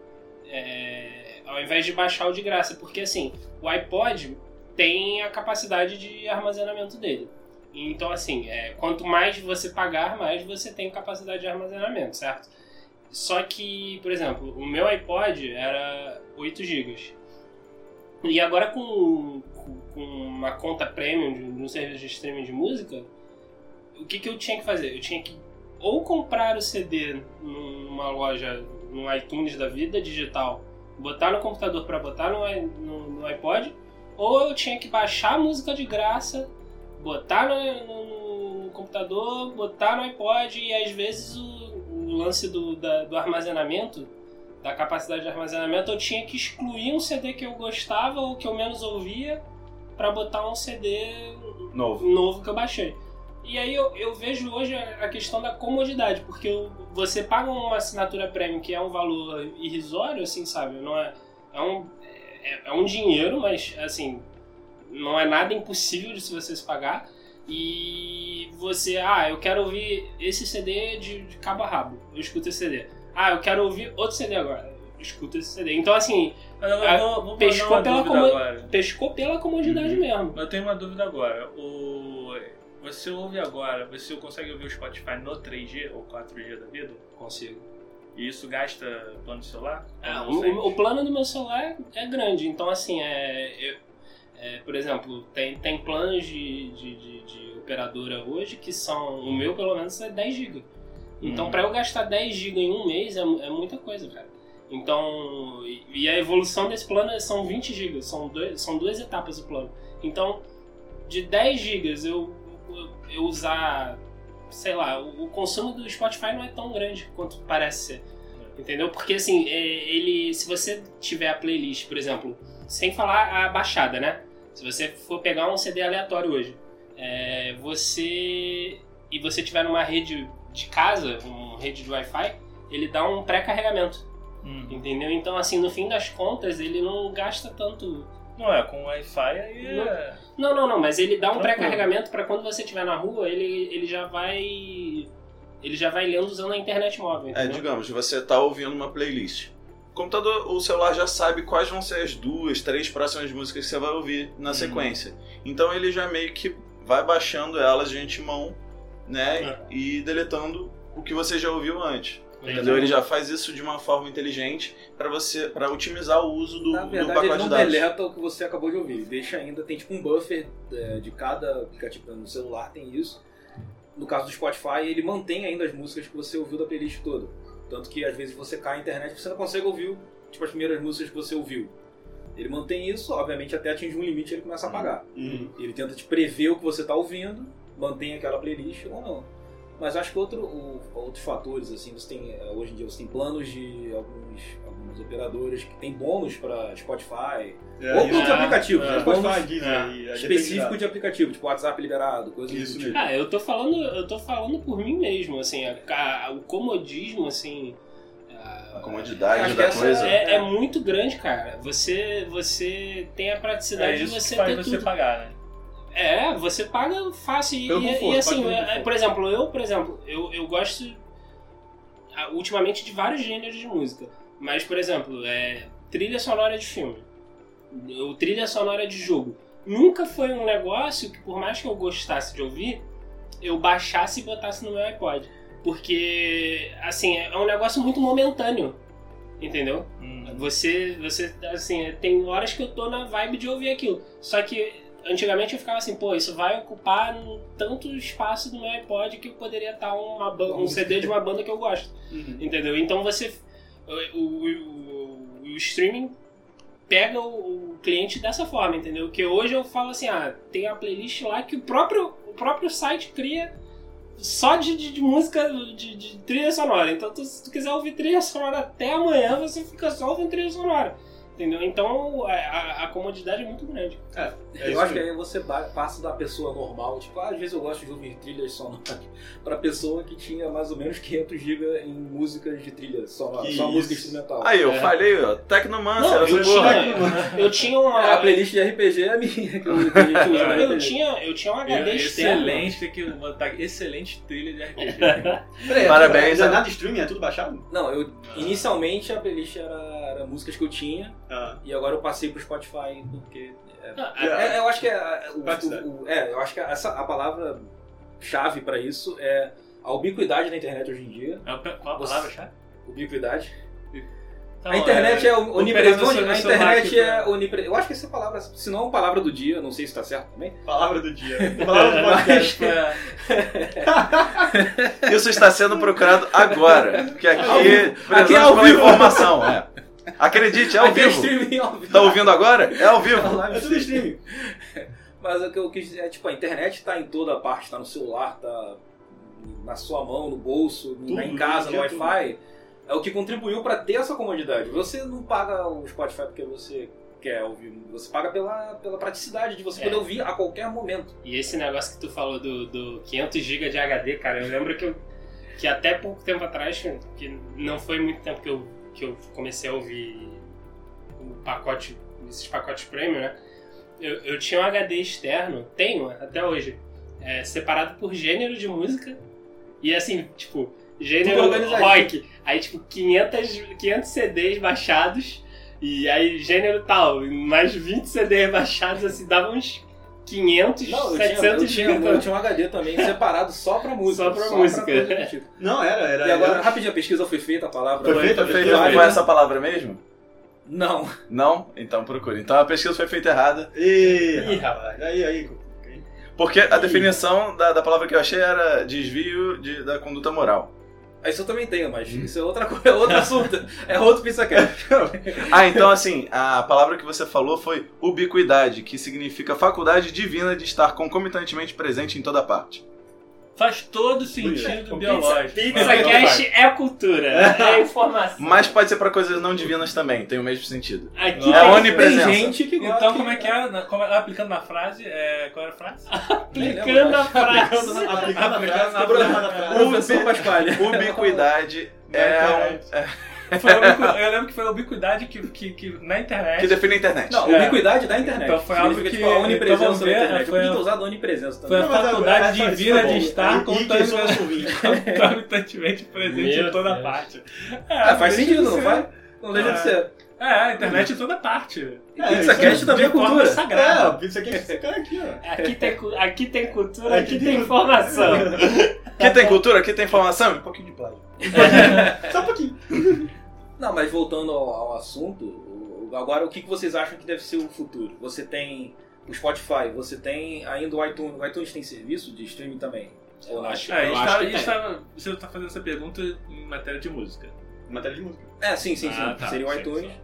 é, ao invés de baixar o de graça. Porque assim, o iPod tem a capacidade de armazenamento dele. Então, assim, é, quanto mais você pagar, mais você tem capacidade de armazenamento, certo? Só que, por exemplo, o meu iPod era 8 GB. E agora com, com- uma conta premium de, um serviço de streaming de música, o que, que eu tinha que fazer? Eu tinha que ou comprar o CD numa loja, no iTunes da vida digital, botar no computador para botar no, no, no iPod, ou eu tinha que baixar a música de graça, botar no, no- no computador, botar no iPod e às vezes o, o lance do, da- do armazenamento, da capacidade de armazenamento, eu tinha que excluir um CD que eu gostava ou que eu menos ouvia para botar um CD Novo. novo que eu baixei. E aí eu, eu vejo hoje a questão da comodidade, porque eu- você paga uma assinatura premium que é um valor irrisório, assim, sabe? Não é, é, um, é, é um dinheiro, mas assim, não é nada impossível de se você se pagar. E você, ah, eu quero ouvir esse CD de, de cabo a rabo, eu escuto esse CD. Ah, eu quero ouvir outro CD agora, eu escuto esse CD. Então, assim, Mas eu vou, vou pescou pela pescou pela comodidade Uhum. mesmo. Eu tenho uma dúvida agora. O... Você ouve agora, você consegue ouvir o Spotify no 3G ou 4G da vida? Consigo. E isso gasta plano de celular? É, o, o plano do meu celular é grande, então assim, é, eu- é, por exemplo, tem, tem planos de, de, de- de operadora hoje que são, o meu pelo menos é 10 GB. Então Uhum. pra eu gastar 10 GB em um mês é, é muita coisa, cara. Então, e, e a evolução desse plano são 20 GB, são, dois, são duas etapas do plano. Então, de 10 GB eu, eu, eu usar, sei lá, o, o consumo do Spotify não é tão grande quanto parece ser. Entendeu? Porque assim, é, ele. Se você tiver a playlist, por exemplo, sem falar a baixada, né? Se você for pegar um CD aleatório hoje, é, você. E você tiver numa rede de casa, uma rede de Wi-Fi, ele dá um pré-carregamento. Hum. Entendeu? Então, assim, no fim das contas, ele não gasta tanto. Não é, com Wi-Fi aí é... Não, não, não, mas ele dá um pré-carregamento pra quando você estiver na rua, ele, ele já vai. Ele já vai lendo usando a internet móvel. É, Entendeu? digamos, você tá ouvindo uma playlist. O computador, o celular já sabe quais vão ser as duas, três próximas músicas que você vai ouvir na sequência. Então ele já meio que vai baixando elas de antemão, né? E deletando o que você já ouviu antes. Entendeu? Ele já faz isso de uma forma inteligente para você, para otimizar o uso do, Na do verdade, ele pacote não de dados. deleta o que você acabou de ouvir. Ele deixa ainda, tem tipo um buffer é, de cada aplicativo no celular, tem isso. No caso do Spotify, ele mantém ainda as músicas que você ouviu da playlist toda. Tanto que às vezes você cai na internet e você não consegue ouvir tipo, as primeiras músicas que você ouviu. Ele mantém isso, obviamente, até atingir um limite ele começa a apagar. Uhum. Ele tenta te prever o que você está ouvindo, mantém aquela playlist ou não. Mas acho que outro, o- outros fatores, assim, você tem, eh, hoje em dia você tem planos de alguns, algumas operadoras que tem bônus para Spotify, É, ou de isso. aplicativos, É, né? Spotify, é, e a específico de aplicativo, tipo WhatsApp liberado, coisas Isso do tipo. Ah, eu tô falando, eu tô falando por mim mesmo, assim, a- a- o comodismo, assim, A a- comodidade da coisa. é, é muito grande, cara. Você, você tem a praticidade É de você que faz ter você tudo. pagar, né? É, você paga fácil. E, Pelo e- conforto, e assim, paga pelo é- conforto. por exemplo, eu, por exemplo, eu, eu gosto ah, ultimamente de vários gêneros de música. Mas, por exemplo, é, trilha sonora de filme. Ou trilha sonora de jogo. Nunca foi um negócio que, por mais que eu gostasse de ouvir, eu baixasse e botasse no meu iPod. Porque, assim, é um negócio muito momentâneo. Entendeu? Hum. Você, você, assim, tem horas que eu tô na vibe de ouvir aquilo. Só que antigamente eu ficava assim, pô, isso vai ocupar tanto espaço do meu iPod que poderia estar uma, um CD de uma banda que eu gosto. Uhum. Entendeu? Então você. O, o, o- o streaming pega o, o cliente dessa forma, entendeu? Que hoje eu falo assim, ah, tem a playlist lá que o próprio, o próprio site cria só de, de, de música, de, de trilha sonora. Então, tu- se tu quiser ouvir trilha sonora até amanhã, você fica só ouvindo trilha sonora. Entendeu? Então, a, a- a comodidade é muito grande. É eu acho que aí você passa da pessoa normal, tipo, ah, às vezes eu gosto de ouvir trilhas sonoras, <laughs> pra pessoa que tinha mais ou menos 500 GB em músicas de trilha sonora, só música instrumental. Aí, eu É. falei, ó, Tecnomancer, Não, eu tinha, eu tinha uma. É, a playlist de RPG é a minha, que eu- que a gente usa na eu, tinha, eu tinha um HD externo. Excelente, tem que botar excelente trilha de RPG. <laughs> Peraí, Parabéns, Não é nada streaming, é tudo baixado? Não, eu inicialmente a playlist era, era músicas que eu tinha Ah. e agora eu passei pro Spotify porque é, Ah, é- eu acho que é, o- o- é, eu acho que essa a palavra chave pra isso é a ubiquidade da internet hoje em dia. É Qual a palavra chave? Ubiquidade. Tá a internet é, onipresente. A internet é onipresente. Eu acho que essa palavra, se não a palavra do dia, não sei se tá certo também. Palavra do dia. Palavra do <laughs> podcast. <laughs> Isso está sendo procurado agora. Porque aqui, Aqui é ao vivo. informação. É. Acredite, é <laughs> ao é vivo. streaming ao vivo. Tá ouvindo agora? É ao vivo. É tudo streaming. <laughs> Mas o que eu quis dizer é, tipo, a internet tá em toda parte, tá no celular, tá na sua mão, no bolso, Tudo, tá em casa, no Wi-Fi. É o que contribuiu para ter essa comodidade. Você não paga o Spotify porque você quer ouvir, você paga pela, pela praticidade de você É. poder ouvir a qualquer momento. E esse negócio que tu falou do, do 500 GB de HD, cara, eu lembro que, eu, que até pouco tempo atrás, que não foi muito tempo que eu, que eu comecei a ouvir o pacote, esses pacotes premium, né? Eu, eu tinha um HD externo, tenho até hoje, é, separado por gênero de música. E assim, tipo, gênero rock. Aí, tipo, 500, 500 CDs baixados. E aí, gênero tal, mais 20 CDs baixados, assim, dava uns 500, Não, eu tinha, 700 eu, tinha, eu tinha um HD também <laughs> separado só pra música. Só pra música. coisa do tipo. Não, era, era. E agora, era- rapidinho, a pesquisa foi feita, a palavra. Foi feita, Foi, feita. foi essa palavra mesmo? Não. Não? Então procure. Então a pesquisa foi feita errada. Ih, Ih, rapaz. Aí, aí. Porque a definição da, da palavra que eu achei era desvio de- da conduta moral. Isso eu também tenho, mas isso é outra <laughs> coisa, é outro assunto. É outro PizzaCast. <laughs> Ah, então assim, a palavra que você falou foi ubiquidade, que significa faculdade divina de estar concomitantemente presente em toda parte. Faz todo sentido Pizza, biológico. pizza Mas- Cash é cultura, é informação. Mas pode ser pra coisas não divinas também, tem o mesmo sentido. Aqui É tem- onipresença. Tem gente que gosta. Então, como é que é? Na- como é- aplicando na frase, é, qual era a frase? <laughs> aplicando a frase. Aplicando a Aplicando frase, na frase. a frase. Professor Pasquale. Ubiquidade é, um, é Foi a eu lembro que foi a ubiquidade que, que, que na internet. que define a internet. Não, É. ubiquidade da internet. Então foi algo Significa, que- tipo, a onipresença então vamos da ver, internet. foi Eu a- podia usar a onipresença Foi também. a Não, mas faculdade divina foi de estar concomitantemente presente em toda Deus. parte. Ah, faz sentido, de não ser. faz? Não deixa de ser. É, a internet em toda parte. É, PizzaCast isso também é De cultura. É, sagrada. o pizza aqui é cara aqui, ó. Aqui tem, aqui tem cultura, aqui, Aqui tem tem- informação. <laughs> Aqui tem cultura, aqui tem informação. Um pouquinho de plágio. <laughs> Só um pouquinho. Não, mas voltando ao, ao assunto, o- agora o que que vocês acham que deve ser o futuro? Você tem o Spotify, você tem ainda o iTunes. O iTunes tem serviço de streaming também? Ou não? acho- É, eu gente acho tá- que a gente tem. tá- você está fazendo essa pergunta em matéria de música. Matéria de música. É, sim, sim, sim. Ah, tá, Seria o sim, iTunes. sim.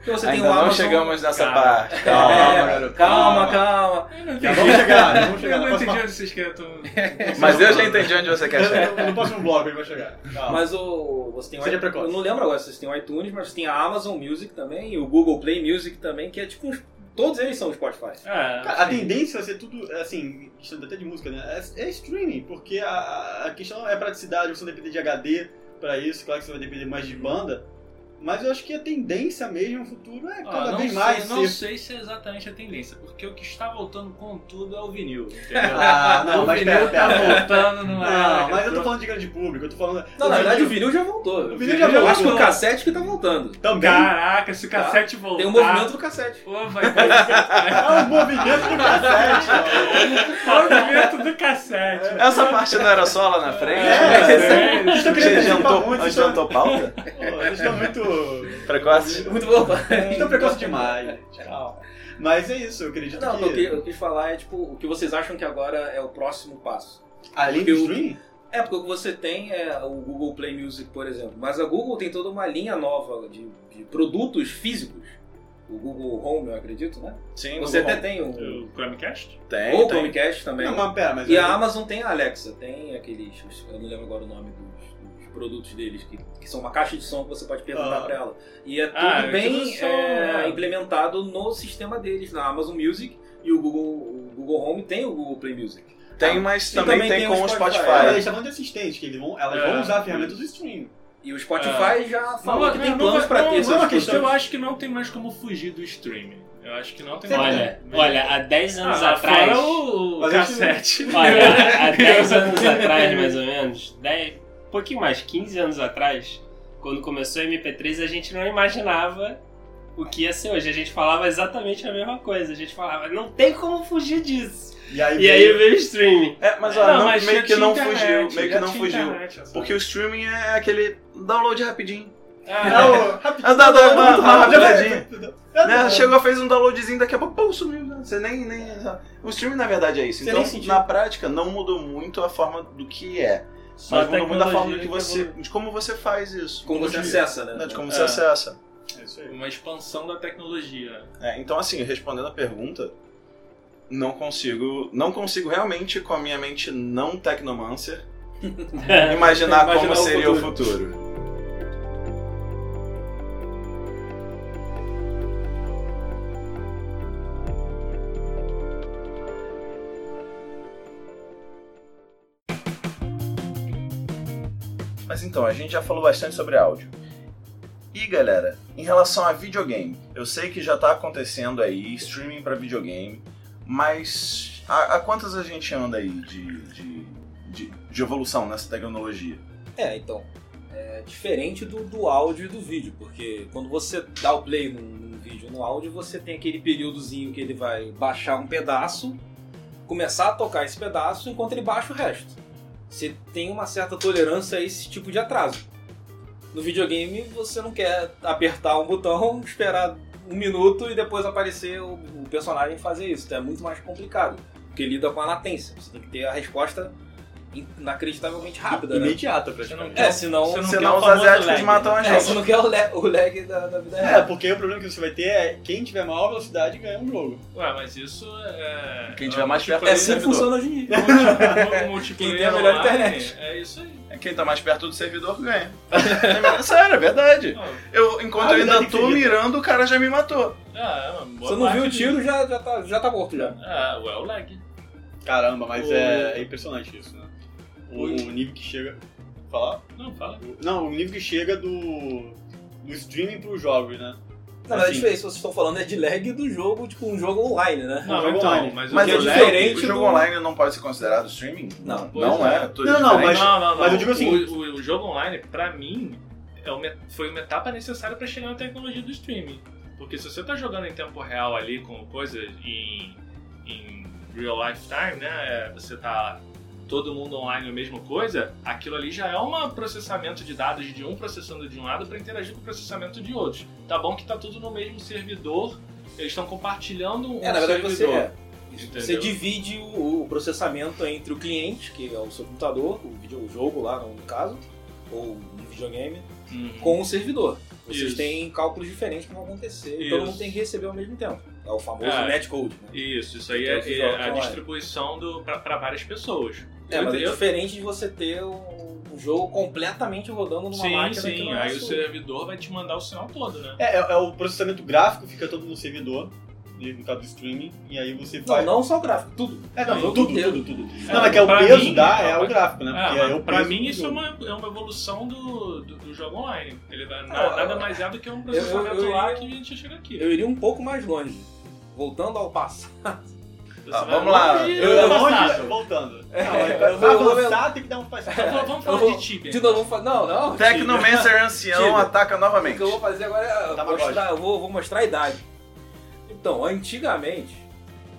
Porque você Ainda tem o não Amazon. chegamos nessa Calma. parte. É, Calma. calma, calma, calma. Eu não vamos chegar, já vamos chegar. Eu não entendi onde vocês querem. tô- <laughs> Mas eu já entendi onde você quer chegar. No, no próximo bloco ele vai chegar. Calma. Mas o, você tem iTunes. precoce. Eu não lembro agora se você tem o iTunes, mas você tem a Amazon Music também e o Google Play Music também, que é tipo uns. Todos eles são Spotify. É, Cara, a sim. tendência vai ser tudo, assim, questão até de música, né? É, é streaming, porque a, a questão é praticidade, você não depender de HD pra isso, claro que você vai depender mais de banda, mas eu acho que a tendência mesmo no futuro é cada não vez sei, mais não ser... sei se é exatamente a tendência, porque o que está voltando com tudo é o vinil. Entendeu? <laughs> Ah, não, o mas vinil pera, tá pera. voltando no Não, mas eu tô falando de grande público, eu tô falando... Não, na verdade o vinil já voltou. O vinil já Eu acho que voltou. o cassete que tá voltando. Também Caraca, se o cassete voltar. Tem o movimento do cassete. Pô, vai ter. <laughs> é o movimento do cassete, ó. movimento do cassete. Essa parte não era só lá na frente? É, sério. Vocês estão querendo adiantou, pauta? Pô, Vocês estão muito... Precoce? Muito bom. Vocês estão precoce demais. Calma. Mas é isso, eu acredito Não, que... o que eu quis falar é tipo, o que vocês acham que agora é o próximo passo. Além do o- streaming? É, porque o que você tem é o Google Play Music, por exemplo. Mas a Google tem toda uma linha nova de, de produtos físicos. O Google Home, eu acredito, né? Sim, Você Google até tem o, O Chromecast? Tem, o tem. Chromecast também. Não, mas pera, mas... E eu- a Amazon tem a Alexa, tem aqueles. Eu não lembro agora o nome dos produtos deles, que, que são uma caixa de som que você pode perguntar Ah. pra ela. E é tudo Ah, bem é, implementado no sistema deles, na Amazon Music e o Google, o Google Home tem o Google Play Music. Tem, mas E também, também tem tem com o Spotify. Ah, Spotify. eles estão falando de assistente, que eles vão, elas É. vão usar a ferramenta do streaming. E o Spotify já falou que tem não, planos não, pra não, ter não, essas é questão- Eu acho que não tem mais como fugir do streaming. Eu acho que não tem mais. Olha, olha, há 10 anos Ah, atrás. Fora o, o Mas gente- cassete. Olha, há 10 <laughs> anos atrás, mais ou menos, 10, um pouquinho mais, 15 anos atrás, quando começou o MP3, a gente não imaginava o que ia ser hoje. A gente falava exatamente a mesma coisa. A gente falava, não tem como fugir disso. E aí, E aí veio o streaming. É, mas ó, não- mas meio que não internet, fugiu, meio que não fugiu. internet, sabe? Porque o streaming é aquele download rapidinho. É o- rapidinho, Ah, uma, muito rapidinho. É, Né? não. Chegou, fez um downloadzinho, daqui a pouco, pum, sumiu. né? Você nem, nem. O streaming, na verdade, é isso. Você então, na prática, não mudou muito a forma do que é. Só Mas mudou muito a forma que você. de como você faz isso. Como você acessa, né? De como É. você acessa. É isso aí. Uma expansão da tecnologia. É, então, assim, respondendo a pergunta, não consigo. Não consigo realmente, com a minha mente não tecnomancer, <laughs> imaginar, Imaginar como o seria o futuro. Então, a gente já falou bastante sobre áudio. E galera, em relação a videogame, eu sei que já tá acontecendo aí streaming para videogame, mas a, a quantas a gente anda aí de, de, de, de evolução nessa tecnologia? É, então. É diferente do, do áudio e do vídeo, porque quando você dá o play num, num vídeo no áudio, você tem aquele períodozinho que ele vai baixar um pedaço começar a tocar esse pedaço enquanto ele baixa o resto. Você tem uma certa tolerância a esse tipo de atraso. No videogame, você não quer apertar um botão, <laughs> esperar um minuto e depois aparecer o, personagem fazer isso. Então é muito mais complicado, porque lida com a latência. Você tem que ter a resposta inacreditavelmente rápida, né? Imediata, praticamente. É, senão... Você não Senão os asiáticos lag. matam a É, gente. você não quer o, lag, o lag da, da vida É, real. porque o problema que você vai ter é quem tiver maior velocidade ganha um jogo. Ué, mas isso é. Quem tiver mais perto É do assim que servidor. funciona hoje em dia. <laughs> Quem tem a melhor online, internet. É isso aí. Quem tá mais perto do servidor ganha. É sério, é verdade. Eu, enquanto Ah, eu ainda tô infinita. mirando, o cara já me matou. Ah, é uma boa Você não viu o tiro, já, já, tá, já tá morto já. Ah, ué, o lag. Caramba, mas O- é, é impressionante isso, né? O, O- nível que chega. Falar? Não, fala. O- Não, o nível que chega do. do streaming pros jogos, né? Na verdade, Assim. isso que vocês estão falando é de lag do jogo, tipo um jogo online, né? Não, jogo então, online. mas, Mas o é é diferente O jogo do- online não pode ser considerado streaming? Não. Não é. é? Não, não, mas- não, não, mas eu digo assim- O, o- o jogo online, pra mim, é uma- foi uma etapa necessária pra chegar na tecnologia do streaming. Porque se você tá jogando em tempo real ali com coisas em, em real life time, né? é, Você tá todo mundo online a mesma coisa, aquilo ali já é um processamento de dados de um processando de um lado para interagir com o processamento de outros. Tá bom que tá tudo no mesmo servidor, eles estão compartilhando um É, na verdade você servidor. é. Entendeu? Você divide o, o processamento entre o cliente, que é o seu computador, o, jogo lá no caso, ou um videogame, Uhum. com o servidor. Vocês Isso. têm cálculos diferentes que vão acontecer e todo mundo tem que receber ao mesmo tempo. É o famoso É. netcode, né? Isso, isso aí Então, é, é jogos a distribuição pra várias pessoas. É, mas é diferente de você ter um, jogo completamente rodando numa Sim, máquina sim. não é Aí o servidor vai te mandar o sinal todo, né? É, é, é o processamento gráfico, fica todo no servidor, no caso do streaming, e aí você Não, faz. não só o gráfico, tudo. É, não, tudo, tudo, tudo. É, Não, mas que é o peso mim, dá, é é, o gráfico, né? Porque é o pra mim isso é uma, é uma evolução do, do, do jogo online. Ele dá, Ah, nada, mais é do que um processamento eu- eu- lá que a gente chega aqui. Eu iria um pouco mais longe. Voltando ao passado. Você Ah, vamos lá. Eu, eu avançado. voltando. É, não, é, eu vou- eu avançar tem que dar um passo. Então, Vamos falar vou- de Tibia. De novo, vamos fazer. Não, não. Tecnomancer ancião Tibia. ataca O novamente. que eu vou fazer agora é mostrar, eu vou, vou mostrar a idade. Então, antigamente,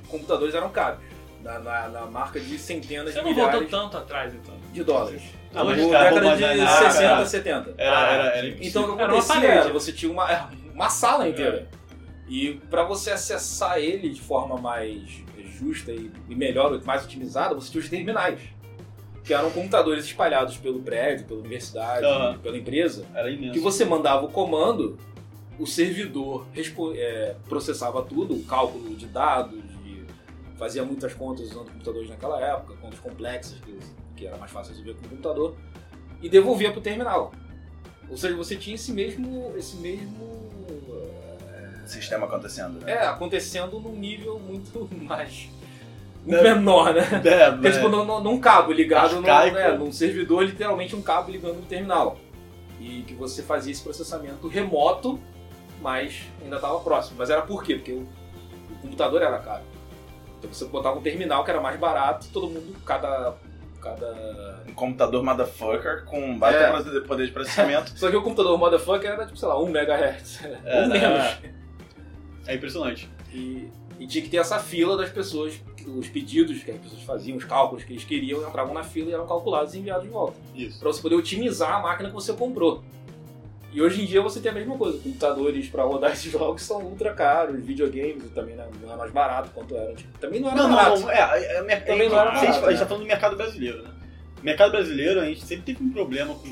computadores eram caros. Na, na- na marca de centenas Você de não voltou tanto atrás, então. de dólares. Não, mas Na tá década de na época 60, era- 70. Era, era, era Então o que Era acontecia parede. era, você tinha uma, uma sala inteira. E para você acessar ele de forma mais justa e e melhor, mais otimizada, você tinha os terminais. Que eram computadores espalhados pelo prédio, pela universidade, Aham. pela empresa. era imenso. que você mandava o comando, o servidor é, processava tudo, o cálculo de dados, de- fazia muitas contas usando computadores naquela época, contas complexas, que, que era mais fácil resolver com o computador, e devolvia para o terminal. Ou seja, você tinha esse mesmo, esse mesmo Sistema acontecendo, né? é, acontecendo num nível muito <laughs> mais muito menor, né? É, Porque, mas- tipo, num, num- num cabo ligado no, Arcaico. é, num servidor, literalmente um cabo ligando no terminal. E que você fazia esse processamento remoto, mas ainda estava próximo. Mas era por quê? Porque o, o computador era caro. Então você botava um terminal que era mais barato, todo mundo, cada. cada... Um computador motherfucker com baita É. poder de processamento. <laughs> Só que o computador motherfucker era tipo, sei lá, 1 MHz. É, ou <laughs> né? menos. É impressionante. E, e tinha que ter essa fila das pessoas, os pedidos que as pessoas faziam, os cálculos que eles queriam, entravam na fila e eram calculados e enviados de volta. Isso. Para você poder otimizar a máquina que você comprou. E hoje em dia você tem a mesma coisa. Computadores para rodar <laughs> esses jogos são ultra caros, videogames também não não é mais barato quanto era. antes. Também não era Não, não, barato. não. É, é, é, mer- Também é, não era a gente- barato, A gente tá né? falando do mercado brasileiro, né? O mercado brasileiro, a gente sempre teve um problema com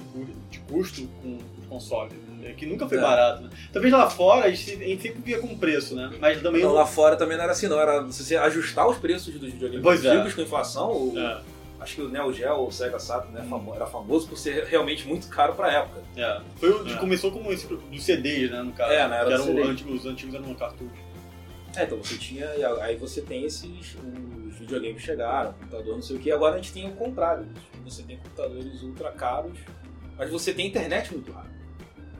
de custo com os consoles, né? Que nunca foi É. barato, né? Talvez lá fora a gente, a gente sempre via com preço, né? Mas também Não, lá fora também não era assim, não. Era se você ajustar os preços dos videogames Pois é. antigos com inflação, o- É, acho que o Neo Geo ou o Sega Saturn né, famo- era famoso por ser realmente muito caro pra época. é. Foi o, É. começou como esse dos CDs, né? No caso. É, na era que do eram CD. antigos, os antigos eram cartuchos. É, então você tinha. Aí você tem esses. Os videogames chegaram, computador, não sei o que. Agora a gente tem o contrário. Você tem computadores ultra caros, mas você tem internet muito rápida.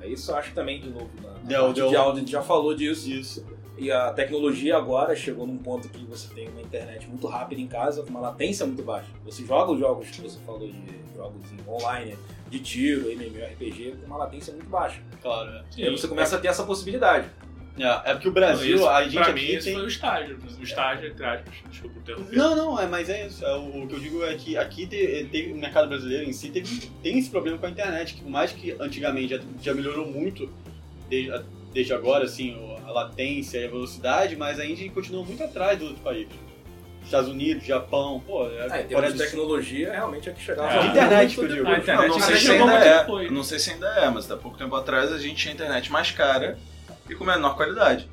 É isso eu acho também, de novo, na, na de áudio a gente já falou disso. Isso. E a tecnologia agora chegou num ponto que você tem uma internet muito rápida em casa, com uma latência muito baixa. Você joga os jogos que você falou de jogos online, de tiro, MMORPG, com uma latência muito baixa. Claro, é. E aí você começa a ter essa possibilidade. É, é porque o Brasil, Isso, a gente pra aqui mim, tem... foi o estágio. O estágio, entre aspas, desculpa interromper. Não, não, é, mas é isso. É, o, o que eu digo é que aqui te- tem- o mercado brasileiro em si teve, tem esse problema com a internet, que por mais que antigamente já, já melhorou muito desde, desde agora, assim, a latência e a velocidade, mas ainda a gente continua muito atrás do outro país. Estados Unidos, Japão, pô, é, em Coreia de Sul. tecnologia, realmente é que chegava. É. De internet, que eu digo. A internet não, sei se chegou ainda muito é. depois. Não sei se ainda é, mas há pouco tempo atrás a gente tinha internet mais cara e com menor qualidade.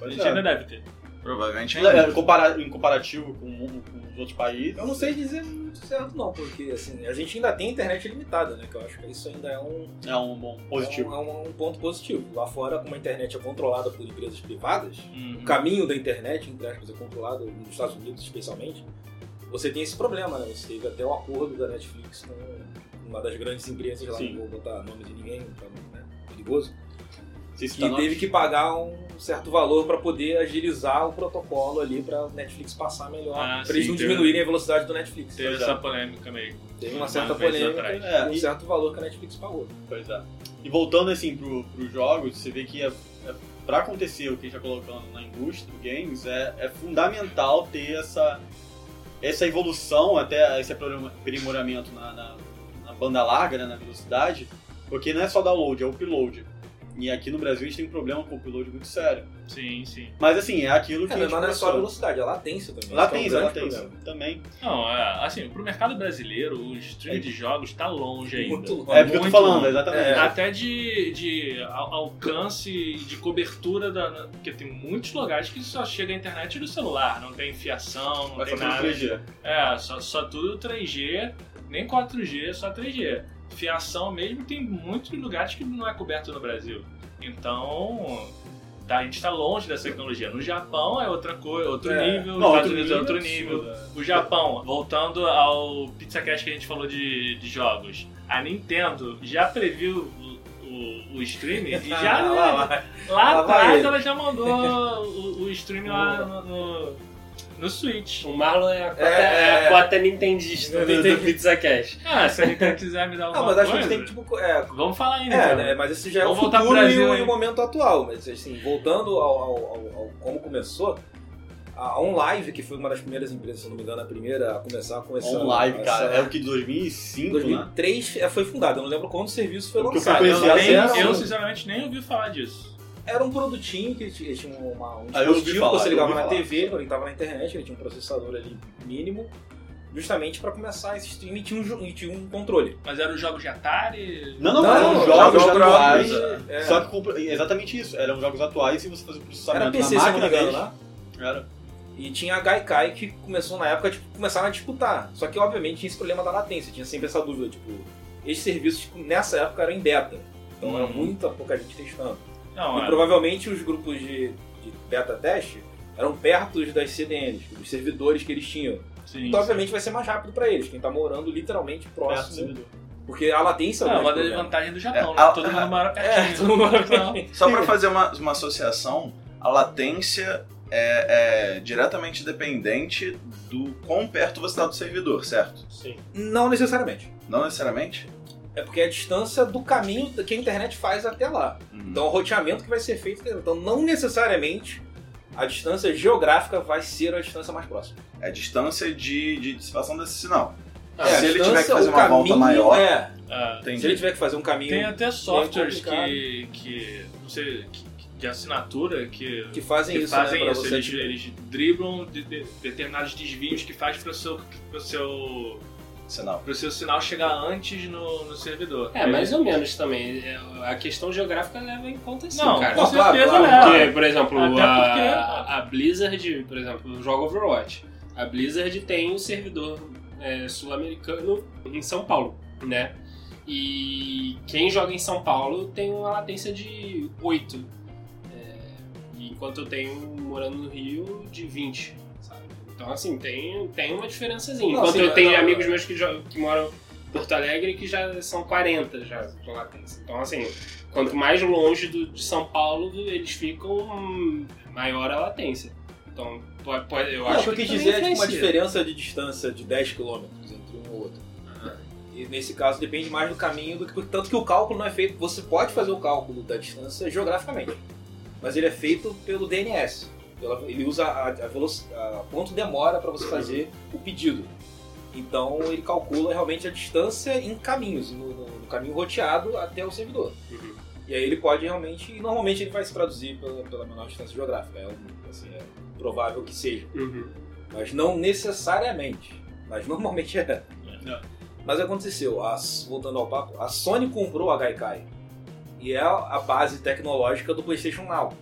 A gente é. ainda deve ter. Provavelmente É, ainda. em compara- em comparativo com, com os outros países. Eu não sei dizer muito certo, não, porque assim, a gente ainda tem internet limitada, né? Que eu acho que isso ainda é um, É um bom positivo. É um, é um- um ponto positivo. Lá fora, como a internet é controlada por empresas privadas, Uhum. o caminho da internet, entre aspas, é controlado nos Estados Unidos especialmente, você tem esse problema, né? Você teve até o acordo da Netflix com uma das grandes empresas lá, Sim. não vou botar nome de ninguém, não, né? perigoso, Isso que tá teve que pagar um certo valor para poder agilizar o protocolo ali para Netflix passar melhor, Ah, para eles sim, não teve- diminuírem a velocidade do Netflix. Teve Pois é. essa polêmica meio. Teve uma certa polêmica atrás. É, e um e- certo valor que a Netflix pagou. Pois é. E voltando assim pro, pros jogos, você vê que é, é, pra acontecer o que a gente tá colocando na indústria do games, é, é fundamental ter essa, essa evolução, até esse aprim- aprimoramento na, na, na banda larga, né, na velocidade, porque não é só download, é upload. E aqui no Brasil a gente tem um problema com o upload muito sério. Sim, sim. Mas assim, é aquilo que É, a mas não é só a velocidade, é a latência também. Latência, é um latência. problema. Também. Não, é, assim, pro mercado brasileiro, o streaming de jogos tá longe ainda. Muito longe. É porque eu tô Muito falando, exatamente. É. Até de, de al- alcance e de cobertura, da, porque tem muitos lugares que só chega a internet do celular, não tem fiação, não Vai tem nada. 3G. É, só, só tudo 3G, nem 4G, só 3G. Fiação mesmo tem muitos lugares que não é coberto no Brasil. Então, tá, a gente tá longe dessa tecnologia. No Japão é outra coisa, outro É. nível, nos Estados Unidos é outro nível. absurdo, O Japão, voltando ao PizzaCast que a gente falou de, de jogos, a Nintendo já previu o, o, streaming e <laughs> já Ah, lá, lá. lá Lá vai atrás ela já mandou <laughs> o, o streaming lá no, no, no Switch. O Marlon é a cota, É, é, a é. cota nintendista Eu do, do Pizza Cash. Ah, se a Nintendo quiser me dar Não, alguma mas acho que a gente tem que, tipo, é, vamos falar aí, É, Nintendo. né, mas esse já é o Vamos voltar pro futuro e Brasil, o, e o momento atual. Mas assim, voltando ao, ao- ao- ao como começou, a OnLive, que foi uma das primeiras empresas, se não me engano, a primeira a começar com essa... On live, essa- cara. É o que 2005, né? 2003 é, foi fundado, eu não lembro quando o serviço foi O eu lançado. Eu, nem- era, eu, um, sinceramente nem ouvi falar disso. Era um produtinho que tinha, tinha uma, um Ah, dispositivo que você ligava na falar. TV, ele conectava na internet, ele tinha um processador ali mínimo, justamente para começar esse streaming e tinha um, e tinha um controle. Mas eram os jogos de Atari? Não, não, Não, eram não, jogos jogos atuais. é. Só que exatamente isso. Eram jogos atuais e você fazia o processamento Era PC, na se eu não máquina me engano, deles. né? Era. E tinha a Gaikai que começou na época, tipo, começaram a disputar. Só que, obviamente, tinha esse problema da latência. Tinha sempre essa dúvida, tipo, esses serviços, tipo, nessa época, eram em beta. Então, era Uhum. muita pouca gente testando. Não, E era. provavelmente os grupos de, de beta teste eram perto das CDNs, dos servidores que eles tinham. Sim, Então, obviamente, vai ser mais rápido pra eles, quem tá morando literalmente Perto do próximo. servidor. Porque a latência é É, uma das vantagens do Japão, É, né? a- Todo mundo mora <laughs> É, todo mundo mora Então, pertinho. Só pra fazer uma, uma associação, a latência é, é diretamente dependente do quão perto você está do servidor, certo? Sim. Não necessariamente. Não necessariamente? É porque é a distância do caminho que a internet faz até lá. Uhum. Então, o roteamento que vai ser feito. Então, não necessariamente a distância geográfica vai ser a distância mais próxima. É a distância de, de dissipação desse sinal. É, se ele tiver que fazer uma volta maior, É, é, Entendi. se ele tiver que fazer um caminho tem até softwares que, que, não sei, que- de assinatura que, que fazem que isso, fazem né, isso. você, Eles, tipo, eles driblam de- de- determinados desvios que faz para o seu, pro seu, Sinal. pro seu sinal chegar antes no, no servidor. É, mais ou menos também. É, A questão geográfica leva em conta sim, Não, cara. com certeza claro. leva. Porque, por exemplo, Até a, porque- a- Blizzard, por exemplo, joga Overwatch. A Blizzard tem um servidor é, sul-americano em São Paulo, né? E quem joga em São Paulo tem uma latência de 8. É, enquanto eu tenho, morando no Rio, de 20, sabe? Então, assim, tem, tem uma diferençazinha. Não, Enquanto sim, eu tenho não- amigos meus que, jogam- que moram em Porto Alegre que já são 40 já de latência. Então, assim, quanto mais longe do, de São Paulo eles ficam, maior a latência. Então, pode, pode- eu Não, acho o que eu que quis dizer é tipo, uma diferença de distância de 10 km entre um ou outro. E nesse caso depende mais do caminho do que. Tanto que o cálculo não é feito. Você pode fazer o cálculo da distância geograficamente. mas ele é feito pelo DNS. Pela- Ele usa a, a, a quanto demora para você fazer o pedido. Então ele calcula realmente a distância em caminhos, no, no- no caminho roteado até o servidor. Uhum. E aí ele pode realmente, e normalmente ele vai se traduzir pela, pela menor distância geográfica. É, assim, é provável que seja. Uhum. Mas não necessariamente. Mas normalmente é. É. Mas aconteceu, a- voltando ao papo, a Sony comprou a Gaikai. E é a base tecnológica do PlayStation Now.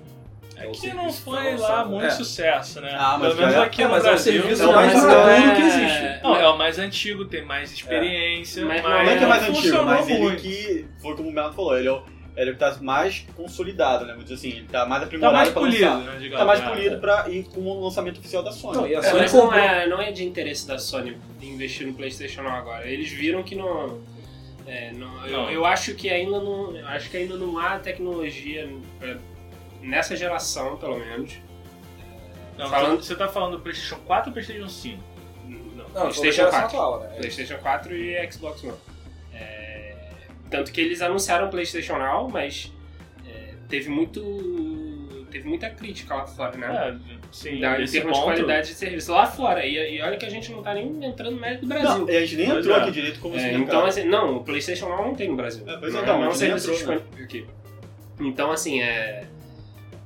É o que não foi lá muito É. sucesso, né? Ah, mas Pelo menos é- aqui é, no mas é o Brasil. serviço não, mais mas maduro não é- que existe. Não, é o mais antigo, tem mais experiência, Mas mas, não Não é que é mais antigo, mas ele muito. que, foi como o Bernardo falou, ele é o, ele é o que tá mais consolidado, né? Vamos dizer assim, ele tá mais aprimorado Tá mais pra polido, lançar. né? digamos, Tá mais né? polido pra ir com o lançamento oficial da Sony. Não, e a É, Sony mas não é, não é de interesse da Sony investir no PlayStation Now agora. Eles viram que não. é, não- eu, Não. eu acho que ainda não. eu Acho que ainda não há tecnologia é, nessa geração, pelo menos. Não, Falando- Você tá falando do PlayStation 4 ou PlayStation 5? Não, Não, PlayStation geração 4. atual, né? PlayStation 4 e Xbox One. É, tanto que eles anunciaram o PlayStation Now, mas é, teve muito. Teve muita crítica lá fora, né? É, sim, Da- em termos de qualidade de serviço. Lá fora. E, e olha que a gente não tá nem entrando no mérito do Brasil. Não, e a gente nem Pois entrou é. aqui direito como É, assim, então, assim, não, o PlayStation Now não tem no Brasil. É, pois não, não, não é um gente nem serviço entrou, né? aqui. Então, assim, é.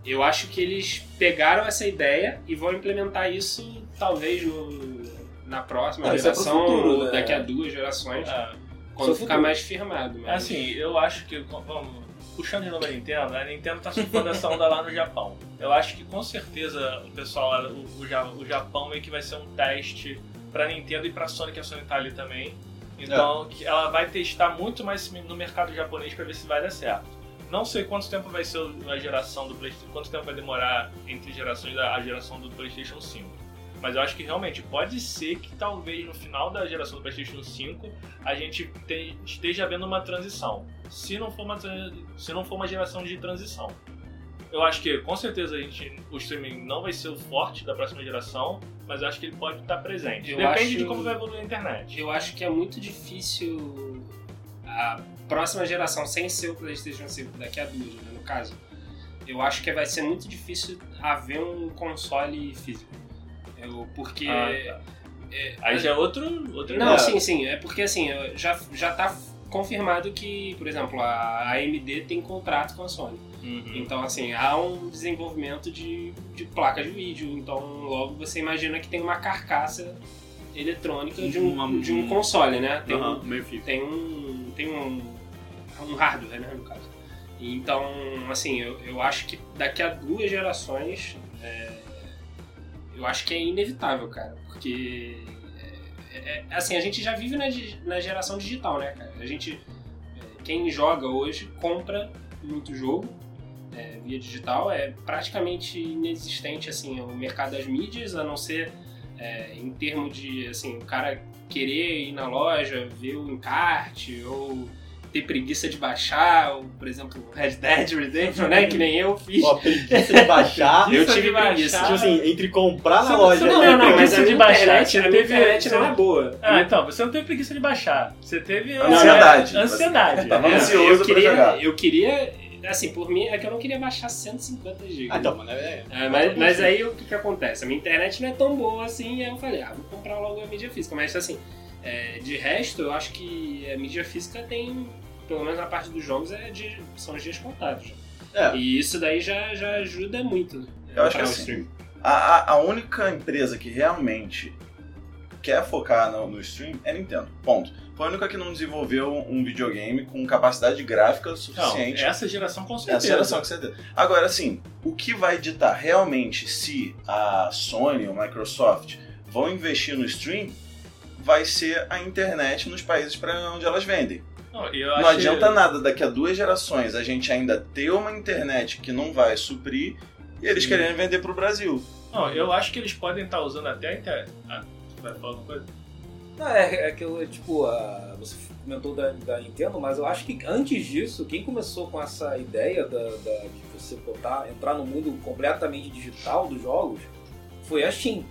Eu acho que eles pegaram essa ideia e vão implementar isso, talvez, no, na próxima Ah, é geração, futuro, ou né? daqui a duas gerações, É, quando é ficar futuro. mais firmado. Mas... Assim, eu acho que, vamos, puxando de novo a Nintendo, a Nintendo tá surfando essa onda lá no Japão. Eu acho que com certeza o pessoal o, o, o Japão meio que vai ser um teste pra Nintendo e pra Sony, que a Sony tá ali também. Então, que ela vai testar muito mais no mercado japonês pra ver se vai dar certo. Não sei quanto tempo vai ser a geração do PlayStation, quanto tempo vai demorar entre gerações da geração do PlayStation 5. Mas eu acho que realmente pode ser que talvez no final da geração do PlayStation 5 a gente te- esteja vendo uma transição. Se não for uma, se não for uma geração de transição. Eu acho que com certeza a gente, o streaming não vai ser o forte da próxima geração, mas eu acho que ele pode estar presente. Eu Depende acho- de como vai evoluir a internet. Eu acho que é muito difícil a próxima geração, sem ser o PlayStation 5, daqui a duas, né, no caso. Eu acho que vai ser muito difícil haver um console físico. Eu, porque. Ah, tá. é, Aí já é outro. outro Não, É. sim, sim. É porque assim, já, já tá confirmado que, por exemplo, a AMD tem contrato com a Sony. Uhum. Então, assim, há um desenvolvimento de, de placa de vídeo. Então, logo você imagina que tem uma carcaça eletrônica de um, Uma- de um console, né? Tem, Aham, um, tem um. Tem um. Um hardware, né, no caso. Então, assim, eu, eu acho que daqui a duas gerações. é, eu acho que é inevitável, cara. Porque. é, é, assim, a gente já vive na, na geração digital, né, cara? A gente. é, Quem joga hoje compra muito jogo é, via digital. É praticamente inexistente, assim, o mercado das mídias, a não ser é, em termos de, assim, o cara querer ir na loja, ver o encarte, ou ter preguiça de baixar, ou, por exemplo, Red Dead Redemption, né? Que nem eu fiz. Ó, preguiça de baixar. <laughs> eu tive preguiça. Tipo assim, entre comprar na loja Não, e- não, não, mas preguiça de baixar, internet, você a teve- internet não é boa. Ah, então, você não teve preguiça de baixar. Você teve. Ansiedade. ansiedade. Tava É, ansioso eu pra queria, jogar. Eu queria, assim, por mim, é que eu não queria baixar 150 GB. Ah, então, mano, é... É, mas, mas aí o que, que acontece? A minha internet não é tão boa assim, aí eu falei, ah, vou comprar logo a mídia física. Mas assim, é, de resto, eu acho que a mídia física tem, pelo menos na parte dos jogos, é de, são os dias contados. É. E isso daí já, já ajuda muito. né, Eu acho que assim, stream. A, a, única empresa que realmente quer focar no, no stream é Nintendo. Ponto. Foi a única que não desenvolveu um videogame com capacidade gráfica Não, suficiente. essa geração com certeza. Essa geração, com certeza. Agora, assim, o que vai ditar realmente se a Sony ou Microsoft vão investir no stream vai ser a internet nos países para onde elas vendem. Não, eu Não adianta nada daqui a duas gerações a gente ainda ter uma internet que não vai suprir e eles Sim. querendo vender pro Brasil. Não, eu acho que eles podem estar usando até a internet. Ah, você vai falar alguma coisa? Não, é, é que eu, tipo, a- você comentou da, da Nintendo, mas eu acho que antes disso, quem começou com essa ideia da, da- de você botar, entrar no mundo completamente digital dos jogos foi a Steam.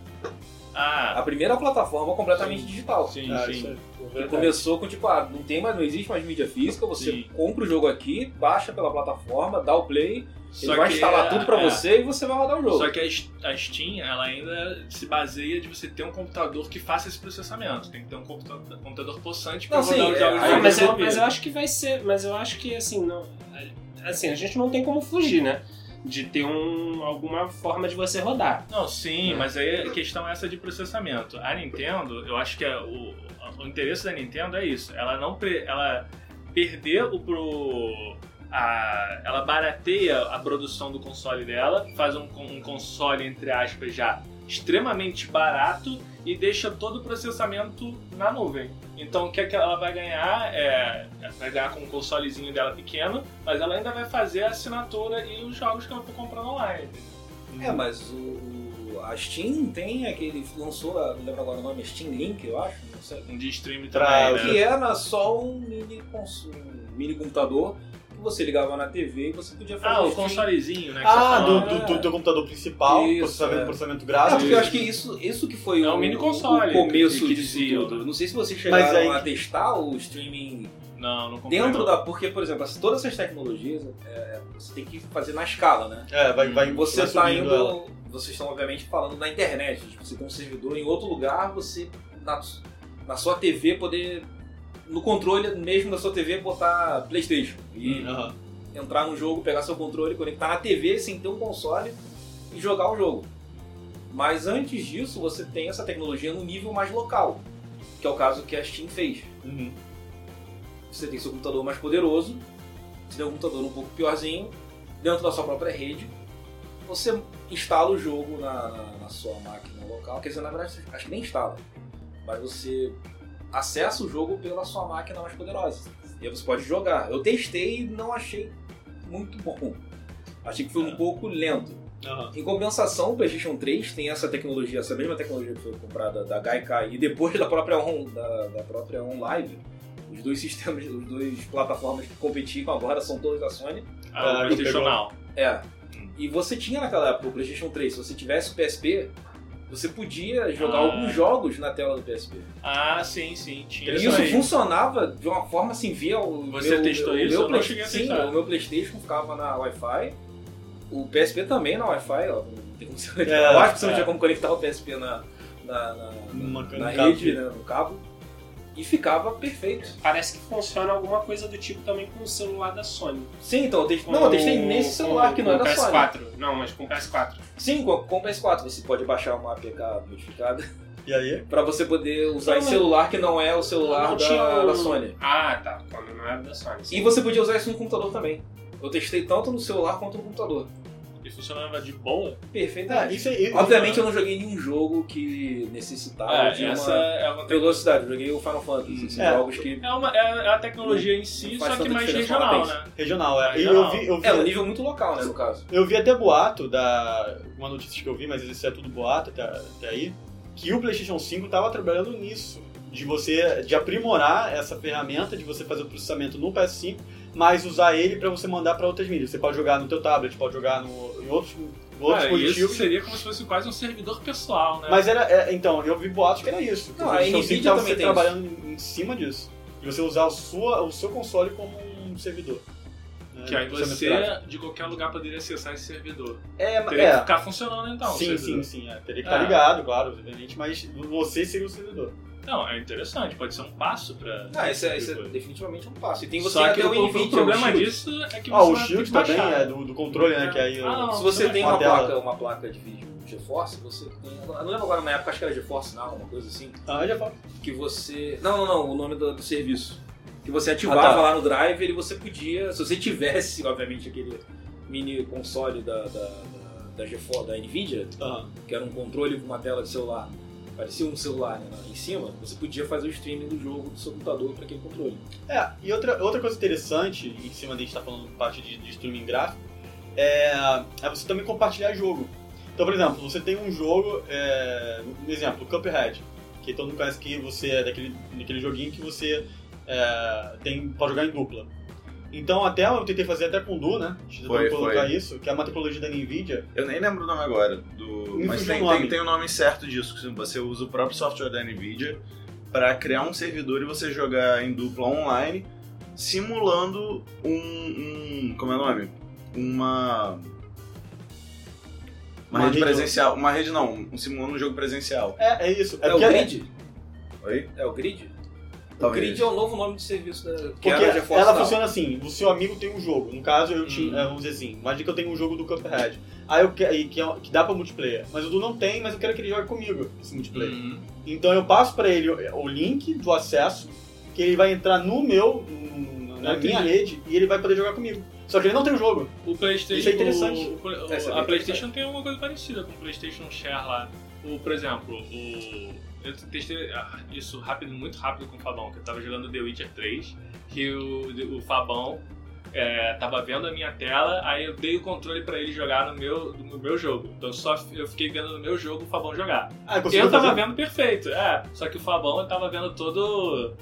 A Ah, primeira plataforma completamente digital. sim, Ah, sim. é E começou com tipo, ah, não tem mais, não existe mais mídia física, você Sim. compra o jogo aqui, baixa pela plataforma, dá o play Ele vai instalar tudo pra é, você e você vai rodar o jogo. Só que a, a Steam, ela ainda se baseia de você ter um computador que faça esse processamento. Tem que ter um computador, computador possante pra Não, rodar sim, os é, jogos de Ah, mas, eu, mas eu acho que vai ser. Mas eu acho que assim, não. Assim, a gente não tem como fugir, né? De ter um, alguma forma de você rodar. Não, sim, mas aí a questão é essa de processamento. A Nintendo, eu acho que é o, o interesse da Nintendo é isso. Ela não ela perder o pro a, ela barateia a produção do console dela, faz um, um console entre aspas já extremamente barato e deixa todo o processamento na nuvem. Então o que, é que ela vai ganhar é vai ganhar com um consolezinho dela pequeno, mas ela ainda vai fazer a assinatura e os jogos que ela for comprando online. É, mas o, o- a Steam tem aquele. lançou, não lembro agora o nome, Steam Link, eu acho, não sei. Um de stream Pra- também, né? Que era só um mini, cons- um mini computador que você ligava na TV e você podia fazer Ah, o stream. consolezinho, né? Ah, você do, do, do teu computador principal, Isso, processamento, é. processamento É, gráfico. porque eu acho que isso, isso que foi É um o, mini console o começo que- que disso diziam, tudo. né? Não sei se vocês chegaram aí- a testar o streaming Não, não comprei. dentro não. da. Porque, por exemplo, todas essas tecnologias é, você tem que fazer na escala, né? É, vai, vai Você vai está indo. ela. Vocês estão, obviamente, falando na internet. Tipo, você tem um servidor em outro lugar, você. Na, na sua TV poder. No controle mesmo da sua TV botar Playstation. E Aham. entrar no jogo, pegar seu controle, conectar na TV sem ter um console e jogar o jogo. Mas antes disso, você tem essa tecnologia no nível mais local, que é o caso que a Steam fez. Uhum. Você tem seu computador mais poderoso, você tem um computador um pouco piorzinho, dentro da sua própria rede, você instala o jogo na, na- na sua máquina local, quer dizer, na verdade, acho que nem instala, mas você acessa o jogo pela sua máquina mais poderosa. E aí você pode jogar. Eu testei e não achei muito bom. Achei que foi um pouco lento. Aham. Em compensação, o PlayStation 3 tem essa tecnologia, essa mesma tecnologia que foi comprada da Gaikai e depois da própria On, da, da própria On Live. Os dois sistemas, os dois plataformas que competiam agora são todas da Sony. Ah, o Ah, PlayStation. Now. É. E você tinha naquela época o PlayStation 3, se você tivesse o PSP, você podia jogar Ah. alguns jogos na tela do PSP. Ah, sim, sim. Tinha E isso aí. funcionava de uma forma assim, via o Você meu, testou o isso? Meu Play- Sim, testar. o meu Playstation ficava na Wi-Fi, o PSP também na Wi-Fi, ó, não tem como você conectar. É, Eu acho que você não é. tinha como conectar o PSP na, na, na, na, na rede, né, no cabo, e ficava perfeito. Parece que funciona alguma coisa do tipo também com o celular da Sony. Sim, então eu testei, não, eu testei nesse celular com- que não é com da Sony. PS4. Não, mas com PS4. Sim, com, com o PS4 você pode baixar uma APK modificada <laughs> E aí? pra você poder usar em mas- celular que não é o celular da, tinha um- da Sony. Ah, tá. Quando não era da Sony. sim. E você podia usar isso no computador também. Eu testei tanto no celular quanto no computador. Funcionava de boa. Perfeitamente. Ah, isso aí. Obviamente eu não joguei nenhum jogo que necessitava É, de essa uma é uma velocidade. Eu joguei o Final Fantasy, assim, É. jogos que. É, uma, é a tecnologia em si, só que mais regional, né? Regional, é. Regional. eu vi, eu vi, É, um nível muito local, né, no caso. eu vi até boato da. Uma notícia que eu vi, mas isso é tudo boato até, até aí. Que o PlayStation 5 tava trabalhando nisso. De você. De aprimorar essa ferramenta, de você fazer o processamento no PS5, mas usar ele pra você mandar pra outras mídias. Você pode jogar no teu tablet, pode jogar no, outros, outros Cara, isso dispositivos. seria como se fosse quase um servidor pessoal, né? Mas era. é, então, eu vi boatos que era isso. que Não, a PlayStation 5 Nvidia também tem trabalhando em, em cima disso. De você usar o, sua, o seu console como um servidor. né, que aí você, de qualquer lugar, poderia acessar esse servidor. É, Teria que é. ficar funcionando então. o sim, sim, servidor. sim. é. Teria que estar Ah. ligado, claro, obviamente, mas você seria o servidor. Não, é interessante, pode ser um passo pra. Ah, esse é, esse é definitivamente um passo. E tem você Só até que o, o o Nvidia, problema o disso é que Ah, o Shield também é do, do controle, né? Que aí. Ah, não, Se você tem uma placa, uma placa de vídeo GeForce, você tem. Eu não lembro agora na época, acho que era GeForce Now, uma coisa assim. Ah, já falo. Que você. Não, não, não, o nome do, do serviço. Que você ativava Ah, tá. lá no driver e você podia. Se você tivesse, <laughs> obviamente, aquele mini console da, da, da, da GeForce, da Nvidia, Aham. que era um controle com uma tela de celular, parecia um celular né, em cima, você podia fazer o streaming do jogo do seu computador para aquele controle. É, e outra, outra coisa interessante, em cima de a gente tá falando parte de, de streaming gráfico, é, é você também compartilhar jogo. Então, por exemplo, você tem um jogo, é, um exemplo, Cuphead, que todo mundo conhece que você é daquele, daquele joguinho que você é, tem, pode jogar em dupla. Então, até eu tentei fazer até com o Du, né? A gente Foi, tentou colocar foi. isso, que é uma tecnologia da NVIDIA. Eu nem lembro o nome agora, do... Me mas tem, o nome. tem, tem o nome certo disso, que você usa o próprio software da NVIDIA para criar um servidor e você jogar em dupla online, simulando um, um- como é o nome? uma. Uma, Uma rede rede- presencial. Uma rede não, um simulando um jogo presencial. É, é isso. É, É o porque- Grid? Oi? É o Grid? O Talvez. Grid é o novo nome de serviço da que Porque era GeForce ela Now. funciona assim, o seu amigo tem um jogo. No caso, eu tinha, é, vamos dizer assim, imagina que eu tenho um jogo do Cuphead. Aí eu que, é- que dá pra multiplayer. Mas o Du não tem, mas eu quero que ele jogue comigo, esse multiplayer. Uhum. Então eu passo pra ele o, o link do acesso, que ele vai entrar no meu, na minha rede, e ele vai poder jogar comigo. Só que ele não tem o jogo. O PlayStation. Isso é interessante. o- o- o- É, a PlayStation tem uma coisa parecida com o PlayStation Share lá. O, por exemplo, o, eu testei ah, isso rápido, muito rápido com o Fabão, que eu tava jogando The Witcher 3, que o, o Fabão é, tava vendo a minha tela, aí eu dei o controle pra ele jogar no meu, no meu jogo. Então só eu fiquei vendo no meu jogo o Fabão jogar. Ah, eu tava fazer? vendo perfeito, é. Só que o Fabão eu tava vendo todo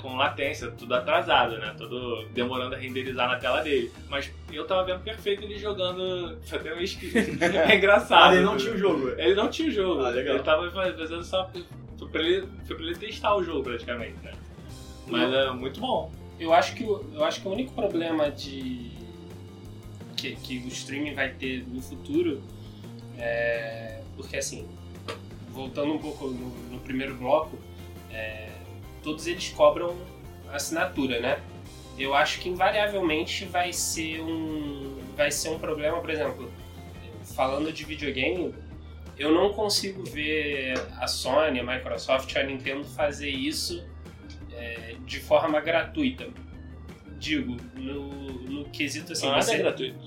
com latência, tudo atrasado, né? Todo demorando a renderizar na tela dele. Mas eu tava vendo perfeito ele jogando. Foi até meio esquisito. <laughs> É engraçado. Ah, ele não tinha o jogo. Ele não tinha o jogo. Ah, legal. Ele tava fazendo só. Foi pra ele, foi pra ele testar o jogo praticamente, né? Mas é muito bom. Eu acho que, o- eu acho que o único problema de que, que o streaming vai ter no futuro é porque assim, voltando um pouco no, no primeiro bloco, é, todos eles cobram assinatura, né? Eu acho que invariavelmente vai ser um vai ser um problema, por exemplo, falando de videogame, eu não consigo ver a Sony, a Microsoft, a Nintendo fazer isso é, de forma gratuita. Digo, no, no quesito assim. Nada você- é gratuito.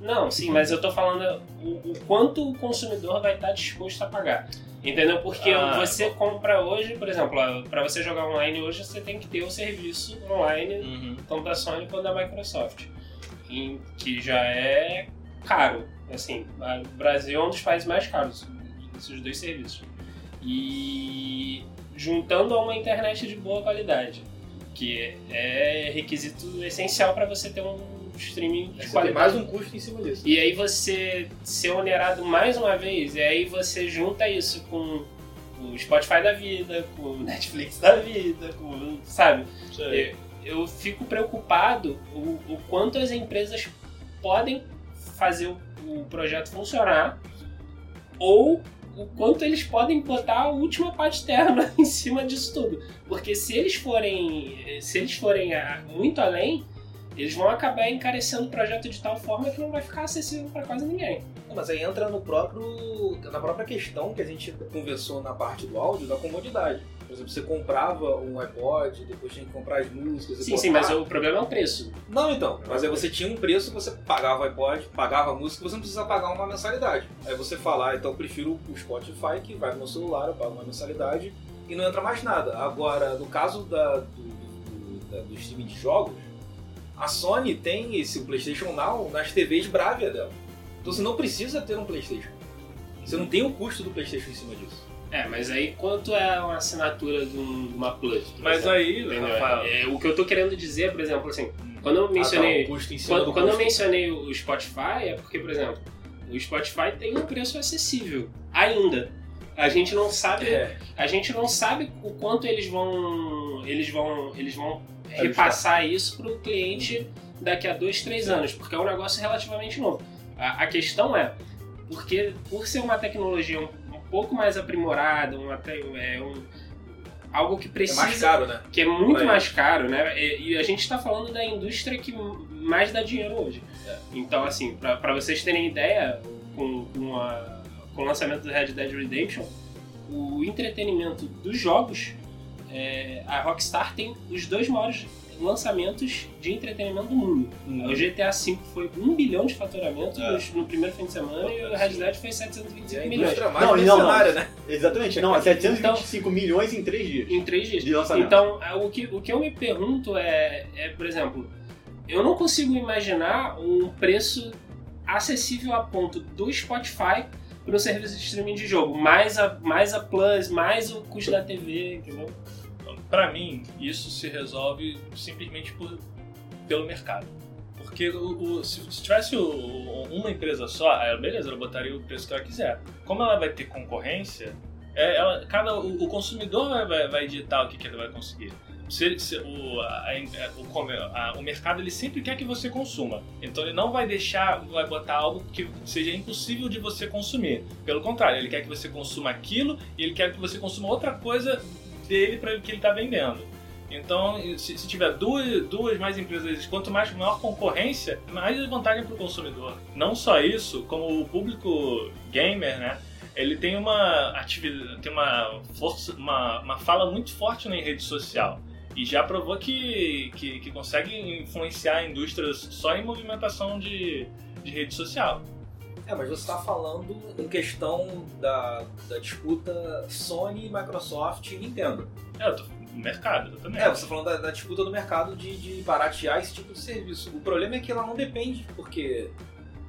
Não, sim, mas eu tô falando o, o quanto o consumidor vai estar disposto a pagar. Entendeu? Porque Ah, você compra hoje, por exemplo, para você jogar online hoje, você tem que ter o serviço online Uhum. tanto da Sony quanto da Microsoft, em- que já é caro. Assim, o Brasil é um dos países mais caros desses dois serviços. E juntando a uma internet de boa qualidade, que é requisito essencial para você ter um streaming de Você tem qualidade. mais um custo em cima disso. E aí você ser onerado mais uma vez, e aí você junta isso com o Spotify da vida, com o Netflix da vida, com, sabe? Eu, eu fico preocupado o, o quanto as empresas podem fazer o, o projeto funcionar ou o quanto eles podem botar a última parte terra <laughs> em cima disso tudo. Porque se eles forem, se eles forem muito além, eles vão acabar encarecendo o projeto de tal forma que não vai ficar acessível para quase ninguém. Mas aí entra no próprio, na própria questão que a gente conversou na parte do áudio, da comodidade. Por exemplo, você comprava um iPod, depois tinha que comprar as músicas. e Sim, sim, mas o problema é o preço. Não, então. Mas aí você tinha um preço, você pagava o iPod, pagava a música, você não precisa pagar uma mensalidade. Aí você fala, ah, então eu prefiro o Spotify, que vai no meu celular, eu pago uma mensalidade e não entra mais nada. Agora, no caso da, do, do, da- do streaming de jogos, a Sony tem esse PlayStation Now nas TVs Bravia dela. Então você não precisa ter um PlayStation. Você não tem o custo do PlayStation em cima disso. É, mas aí quanto é uma assinatura de, um- de uma Plus? Mas exemplo? aí? Rafael. É, o que eu tô querendo dizer, por exemplo, assim, quando eu mencionei. Ah, tá, o custo em cima Quando, do quando eu mencionei o Spotify, é porque, por exemplo, o Spotify tem um preço acessível. Ainda. A gente não sabe. É. A gente não sabe o quanto eles vão. Eles vão. Eles vão repassar isso para o cliente daqui a dois, três anos, porque é um negócio relativamente novo. A, a questão é, porque por ser uma tecnologia um, um pouco mais aprimorada, uma, é um, algo que É precisa mais caro, né? que é muito É. mais caro, né? E, e a gente está falando da indústria que mais dá dinheiro hoje. Então, assim, para vocês terem ideia, com, com, a- com o lançamento do Red Dead Redemption, o entretenimento dos jogos, é, a Rockstar tem os dois maiores lançamentos de entretenimento do mundo. O GTA V foi 1 bilhão de faturamento É. no, primeiro fim de semana e o Red Dead foi 725 É milhões. mais Não, não, não. né? Exatamente, não, é 725 milhões em 3 dias. Em três dias. De lançamento. Então, é, o que, o que eu me pergunto é, é, por exemplo, eu não consigo imaginar um preço acessível a ponto do Spotify para um serviço de streaming de jogo, mais a, mais a Plus, mais o custo da TV, entendeu? Pra mim, isso se resolve simplesmente por, pelo mercado. Porque o, o- se, se tivesse o- uma empresa só, beleza, ela botaria o preço que ela quiser. Como ela vai ter concorrência, é, ela, cada, o, consumidor vai, vai, vai o que, que ele vai conseguir. se- se- o, a- o, o mercado ele sempre quer que você consuma. Então ele não vai deixar, vai botar algo que seja impossível de você consumir. Pelo contrário, ele quer que você consuma aquilo e ele quer que você consuma outra coisa dele para que ele está vendendo. Então, se, se tiver duas, duas mais empresas, quanto mais maior concorrência, mais vantagem para o consumidor. Não só isso, como o público gamer, né? Ele tem uma atividade, tem uma força, uma, uma fala muito forte na rede social. E já provou que, que, que consegue influenciar a indústria só em movimentação de, de rede social. É, mas você está falando em questão da, da disputa Sony, Microsoft e Nintendo. É, eu tô no mercado, exatamente. É, você está falando da, da disputa do mercado de, de baratear esse tipo de serviço. O problema é que ela não depende, porque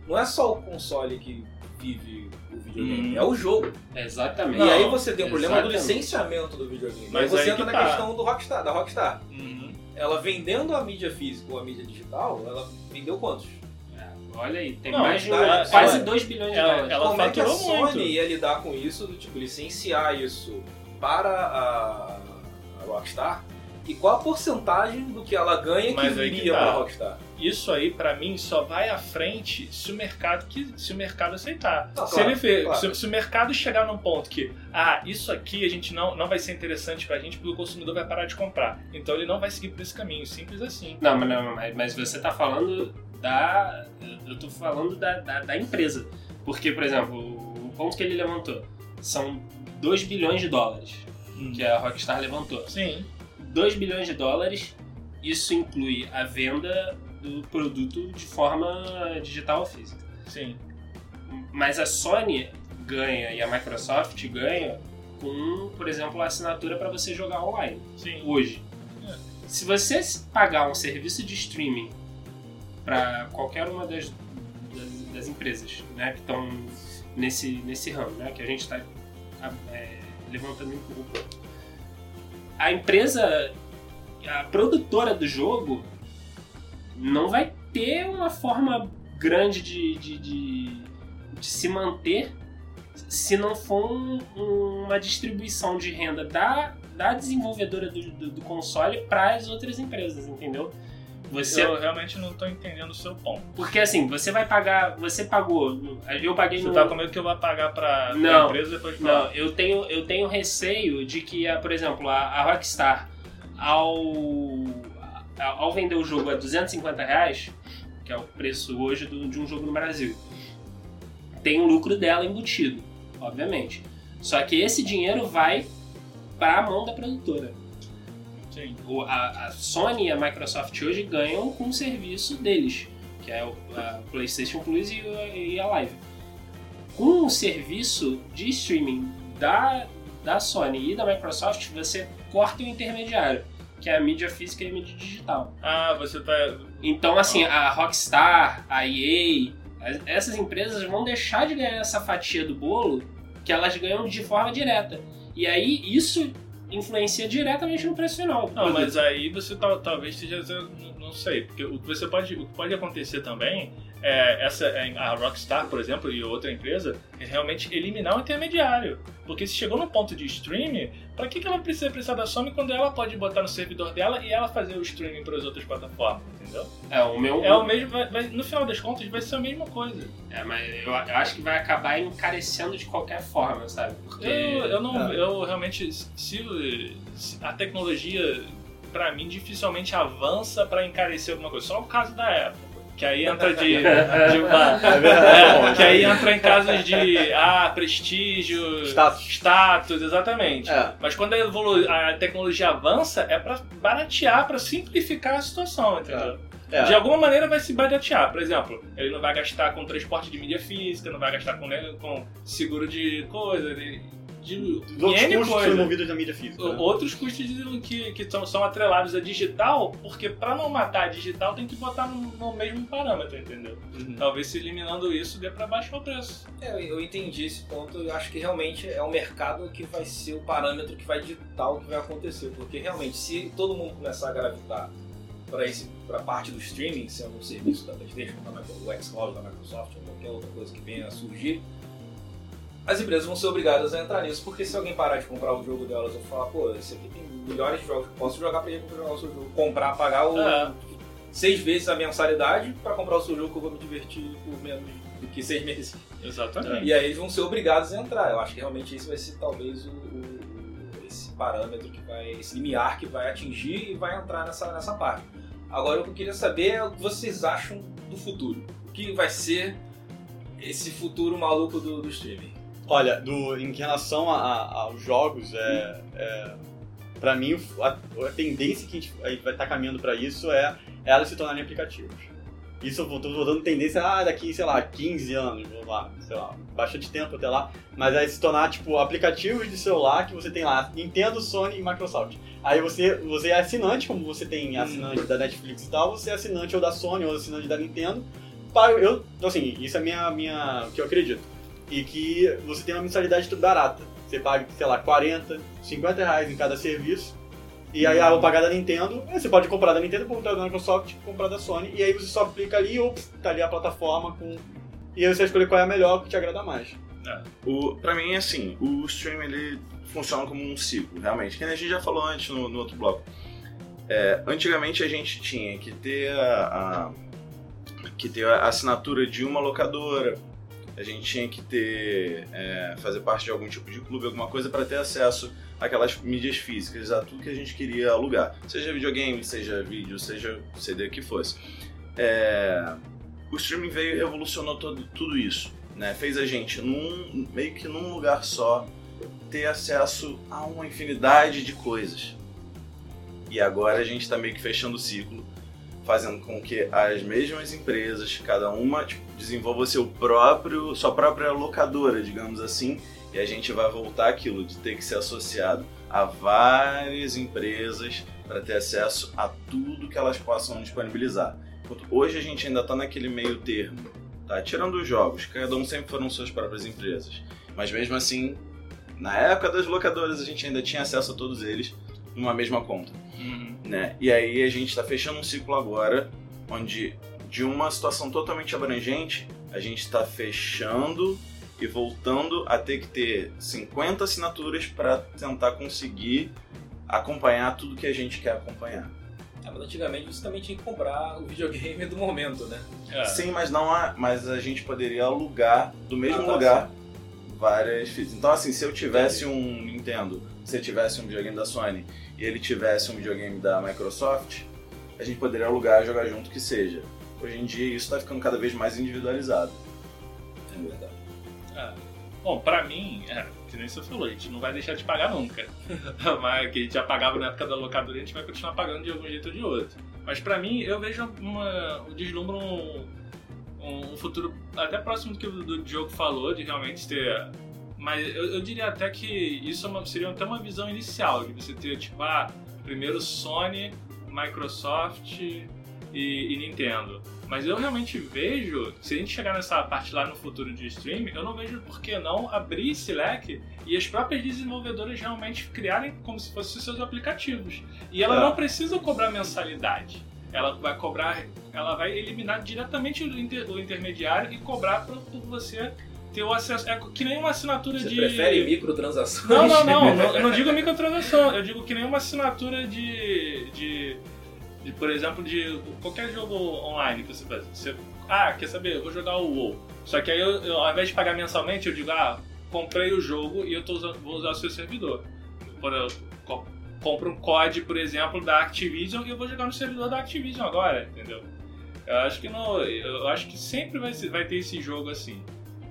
não é só o console que vive o videogame, Hum. é o jogo. Exatamente. e aí você tem o problema do exatamente. licenciamento do videogame. Mas aí você aí entra que na tá. questão do Rockstar, da Rockstar. Uhum. Ela vendendo a mídia física ou a mídia digital, ela vendeu quantos? Olha aí, tem Não, mais de quase ela- 2 bilhões de ela- dólares. ela Como é que a faturou Sony muito. ia lidar com isso, do tipo, licenciar isso para a, a Rockstar? E qual a porcentagem do que ela ganha Mas que aí que viria tá. para a Rockstar? Isso aí, pra mim, só vai à frente se o mercado, que, se o mercado aceitar. Não, se, claro, ele vê- claro. se, se o mercado chegar num ponto que, ah, isso aqui a gente não, não vai ser interessante pra gente porque o consumidor vai parar de comprar. Então ele não vai seguir por esse caminho, simples assim. Não, mas, não, mas, mas você tá falando da. Eu tô falando da, da, da empresa. Porque, por exemplo, o ponto que ele levantou são 2 bilhões de dólares que a Rockstar levantou. Sim. 2 bilhões de dólares, isso inclui a venda do produto de forma digital ou física. Sim. Mas a Sony ganha e a Microsoft ganha com, por exemplo, a assinatura para você jogar online Sim. hoje. É. Se você pagar um serviço de streaming para qualquer uma das, das, das empresas né, que estão nesse, nesse ramo, né, que a gente está levantando em grupo, a empresa, a produtora do jogo, não vai ter uma forma grande de, de, de, de se manter se não for um- uma distribuição de renda da, da desenvolvedora do, do, do console para as outras empresas, entendeu? Você, Eu realmente não tô entendendo o seu ponto. porque assim, você vai pagar, você pagou, eu paguei Você no tá com medo que eu vou pagar pra, pra Não. empresa depois não, eu tenho, eu tenho receio de que, a- por exemplo, a, a Rockstar, ao, ao vender o jogo a 250 reais, que é o preço hoje do- de um jogo no Brasil, tem o lucro dela embutido, obviamente. Só que esse dinheiro vai para a mão da produtora. Sim. O- a, a Sony e a Microsoft hoje ganham com o serviço deles, que é o a PlayStation Plus e, e a Live. Com o serviço de streaming da, da Sony e da Microsoft, você corta o intermediário, que é a mídia física e a mídia digital. Ah, você tá. Então, assim, a Rockstar, a EA, as- essas empresas vão deixar de ganhar essa fatia do bolo que elas ganham de forma direta. E aí, isso influencia diretamente no preço final. Não, mas aí você tal- talvez esteja não sei, porque o que você pode, o que pode acontecer também é essa é, a Rockstar, por exemplo, e outra empresa, é realmente eliminar o intermediário. Porque se chegou no ponto de streaming, pra que, que ela precisa precisar da Sony quando ela pode botar no servidor dela e ela fazer o streaming para as outras plataformas, entendeu? É, o meu. É o mesmo, vai- vai- no final das contas vai ser a mesma coisa. É, mas eu, eu acho que vai acabar encarecendo de qualquer forma, sabe? Porque. Eu, eu não, É. eu realmente, se, se a tecnologia, pra mim, dificilmente avança pra encarecer alguma coisa. Só o caso da Apple. Que aí entra de, <laughs> de uma, é, que aí entra em casos de ah, prestígio, Status. status, exatamente. É. Mas quando a, evolu- a tecnologia avança, é pra baratear, pra simplificar a situação, entendeu? É. De alguma maneira vai se baratear. Por exemplo, ele não vai gastar com transporte de mídia física, não vai gastar com, né, com seguro de coisa, de, de Os outros N custos coisa. envolvidos na mídia física. né? Outros custos de- que, que são, são atrelados a digital, porque para não matar a digital tem que botar no, no mesmo parâmetro, entendeu? Uhum. Talvez se eliminando isso dê para baixar o preço. É, eu- entendi esse ponto. Eu acho que realmente é o mercado que vai ser o parâmetro que vai ditar o que vai acontecer. Porque realmente, se todo mundo começar a gravitar para esse para parte do streaming, sendo um serviço da PlayStation, da o xCloud da Microsoft ou qualquer outra coisa que venha a surgir, as empresas vão ser obrigadas a entrar nisso, porque se alguém parar de comprar o jogo delas ou falar, pô, esse aqui tem milhões de jogos que eu posso jogar pra ele jogar o seu jogo, comprar, pagar o, É. seis vezes a mensalidade pra comprar o seu jogo que eu vou me divertir por menos do que seis meses. Exatamente. E aí eles vão ser obrigados a entrar. Eu acho que realmente esse vai ser talvez o, o- esse parâmetro que vai, esse limiar que vai atingir e vai entrar nessa, nessa parte. Agora o que eu queria saber é o que vocês acham do futuro. O que vai ser esse futuro maluco do, do streaming? Olha, do, em relação a- a- aos jogos, é, é, pra mim a, a tendência que a gente, a gente vai estar caminhando pra isso é elas se tornarem aplicativos. Isso eu tô, dando tendência, ah, daqui, sei lá, 15 anos, vou lá, sei lá, bastante tempo até lá, mas aí se tornar, tipo, aplicativos de celular que você tem lá, Nintendo, Sony e Microsoft. Aí você, você é assinante, como você tem assinante da Netflix e tal, você é assinante ou da Sony ou assinante da Nintendo, paga, eu, assim, isso é minha, minha, o que eu acredito. E que você tem uma mensalidade barata. Você paga, sei lá, 40, 50 reais em cada serviço. E aí, ah, vou pagar da Nintendo. Você pode comprar da Nintendo, comprar da Microsoft, comprar da Sony. E aí você só clica ali e tá ali a plataforma com. E aí você vai escolher qual é a melhor que te agrada mais. O, pra mim, assim, o stream ele funciona como um ciclo, realmente. Que a gente já falou antes no, no outro bloco. É, antigamente a gente tinha que ter a, a- que ter a assinatura de uma locadora. A gente tinha que ter é, fazer parte de algum tipo de clube, alguma coisa para ter acesso àquelas mídias físicas, a tudo que a gente queria alugar, seja videogame, seja vídeo, seja CD que fosse. É, o streaming veio e revolucionou todo, tudo isso né? Fez a gente num meio que num lugar só ter acesso a uma infinidade de coisas. E agora a gente está meio que fechando o ciclo, fazendo com que as mesmas empresas, cada uma tipo, desenvolva seu próprio, sua própria locadora, digamos assim, e a gente vai voltar aquilo de ter que ser associado a várias empresas para ter acesso a tudo que elas possam disponibilizar. Hoje a gente ainda está naquele meio termo, tá? Tirando os jogos, cada um sempre foram suas próprias empresas. Mas mesmo assim, na época das locadoras a gente ainda tinha acesso a todos eles numa mesma conta, Uhum. né? E aí a gente está fechando um ciclo agora, onde de uma situação totalmente abrangente, a gente está fechando e voltando a ter que ter 50 assinaturas para tentar conseguir acompanhar tudo que a gente quer acompanhar. Ah, mas antigamente você também tinha que comprar o videogame do momento, né? É. Sim, mas não há, mas a gente poderia alugar do mesmo Ah, tá, lugar várias fitas. Então assim, se eu tivesse um Nintendo, se eu tivesse um videogame da Sony e ele tivesse um videogame da Microsoft, a gente poderia alugar e jogar junto que seja. Hoje em dia isso está ficando cada vez mais individualizado. É verdade. Bom, pra mim, é, que nem você falou, a gente não vai deixar de pagar nunca. <laughs> Mas que a gente já pagava na época da locadora, a gente vai continuar pagando de algum jeito ou de outro. Mas pra mim, eu vejo uma, um deslumbro um, um futuro até próximo do que o Diogo falou, de realmente ter. Mas eu, eu diria até que isso é uma- seria até uma visão inicial, de você ter, tipo, ah, primeiro Sony, Microsoft e, e Nintendo. Mas eu realmente vejo, se a gente chegar nessa parte lá no futuro de streaming, eu não vejo por que não abrir esse leque e as próprias desenvolvedoras realmente criarem como se fossem seus aplicativos. E ela É. não precisa cobrar mensalidade. Ela vai cobrar, ela vai eliminar diretamente o, inter- o intermediário e cobrar por, por você ter o acesso. É que nem uma assinatura Você de. prefere microtransações? Não, não, não, não. Eu não <laughs> digo microtransação. Eu digo que nem uma assinatura de, de, por exemplo, de qualquer jogo online que você faz. Você, ah, quer saber? Eu vou jogar o WoW. Só que aí, eu, eu, ao invés de pagar mensalmente, eu digo, ah, comprei o jogo e eu tô usando, vou usar o seu servidor. Por eu co- compro um COD, por exemplo, da Activision e eu vou jogar no servidor da Activision agora, entendeu? Eu acho que no, eu acho que sempre vai, vai ter esse jogo assim.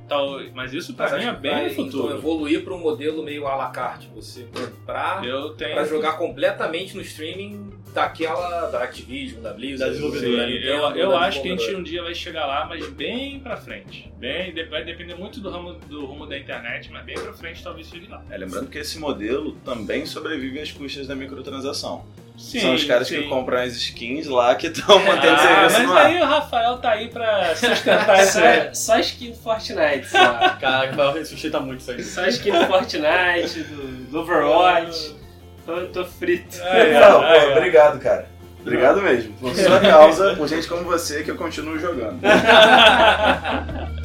Tal, mas isso pra Mas mim é bem vai, no futuro. Então, evoluir para um modelo meio à la carte. Você comprar Eu tenho. para jogar completamente no streaming daquela da Activision, da Blizzard, Da desenvolvedora. da Sim, Nintendo, eu, eu da acho que a gente um dia vai chegar lá, mas bem pra frente. Bem, vai depender muito do ramo, do rumo da internet, mas bem pra frente talvez chegue lá. É, lembrando que esse modelo também sobrevive às custas da microtransação. Sim, São os caras sim. que compram as skins lá que estão mantendo o Ah, serviço mas no ar. aí o Rafael tá aí pra sustentar <laughs> isso aí. Só, skin do Fortnite, só. Caraca, vai sustenta muito isso aí. Só skin do Fortnite, do, do Overwatch. Tô, tô frito. Aí, ó, Não, pô, aí, ó. obrigado, cara. Obrigado mesmo. Por sua <laughs> causa, por gente como você, que eu continuo jogando. <laughs>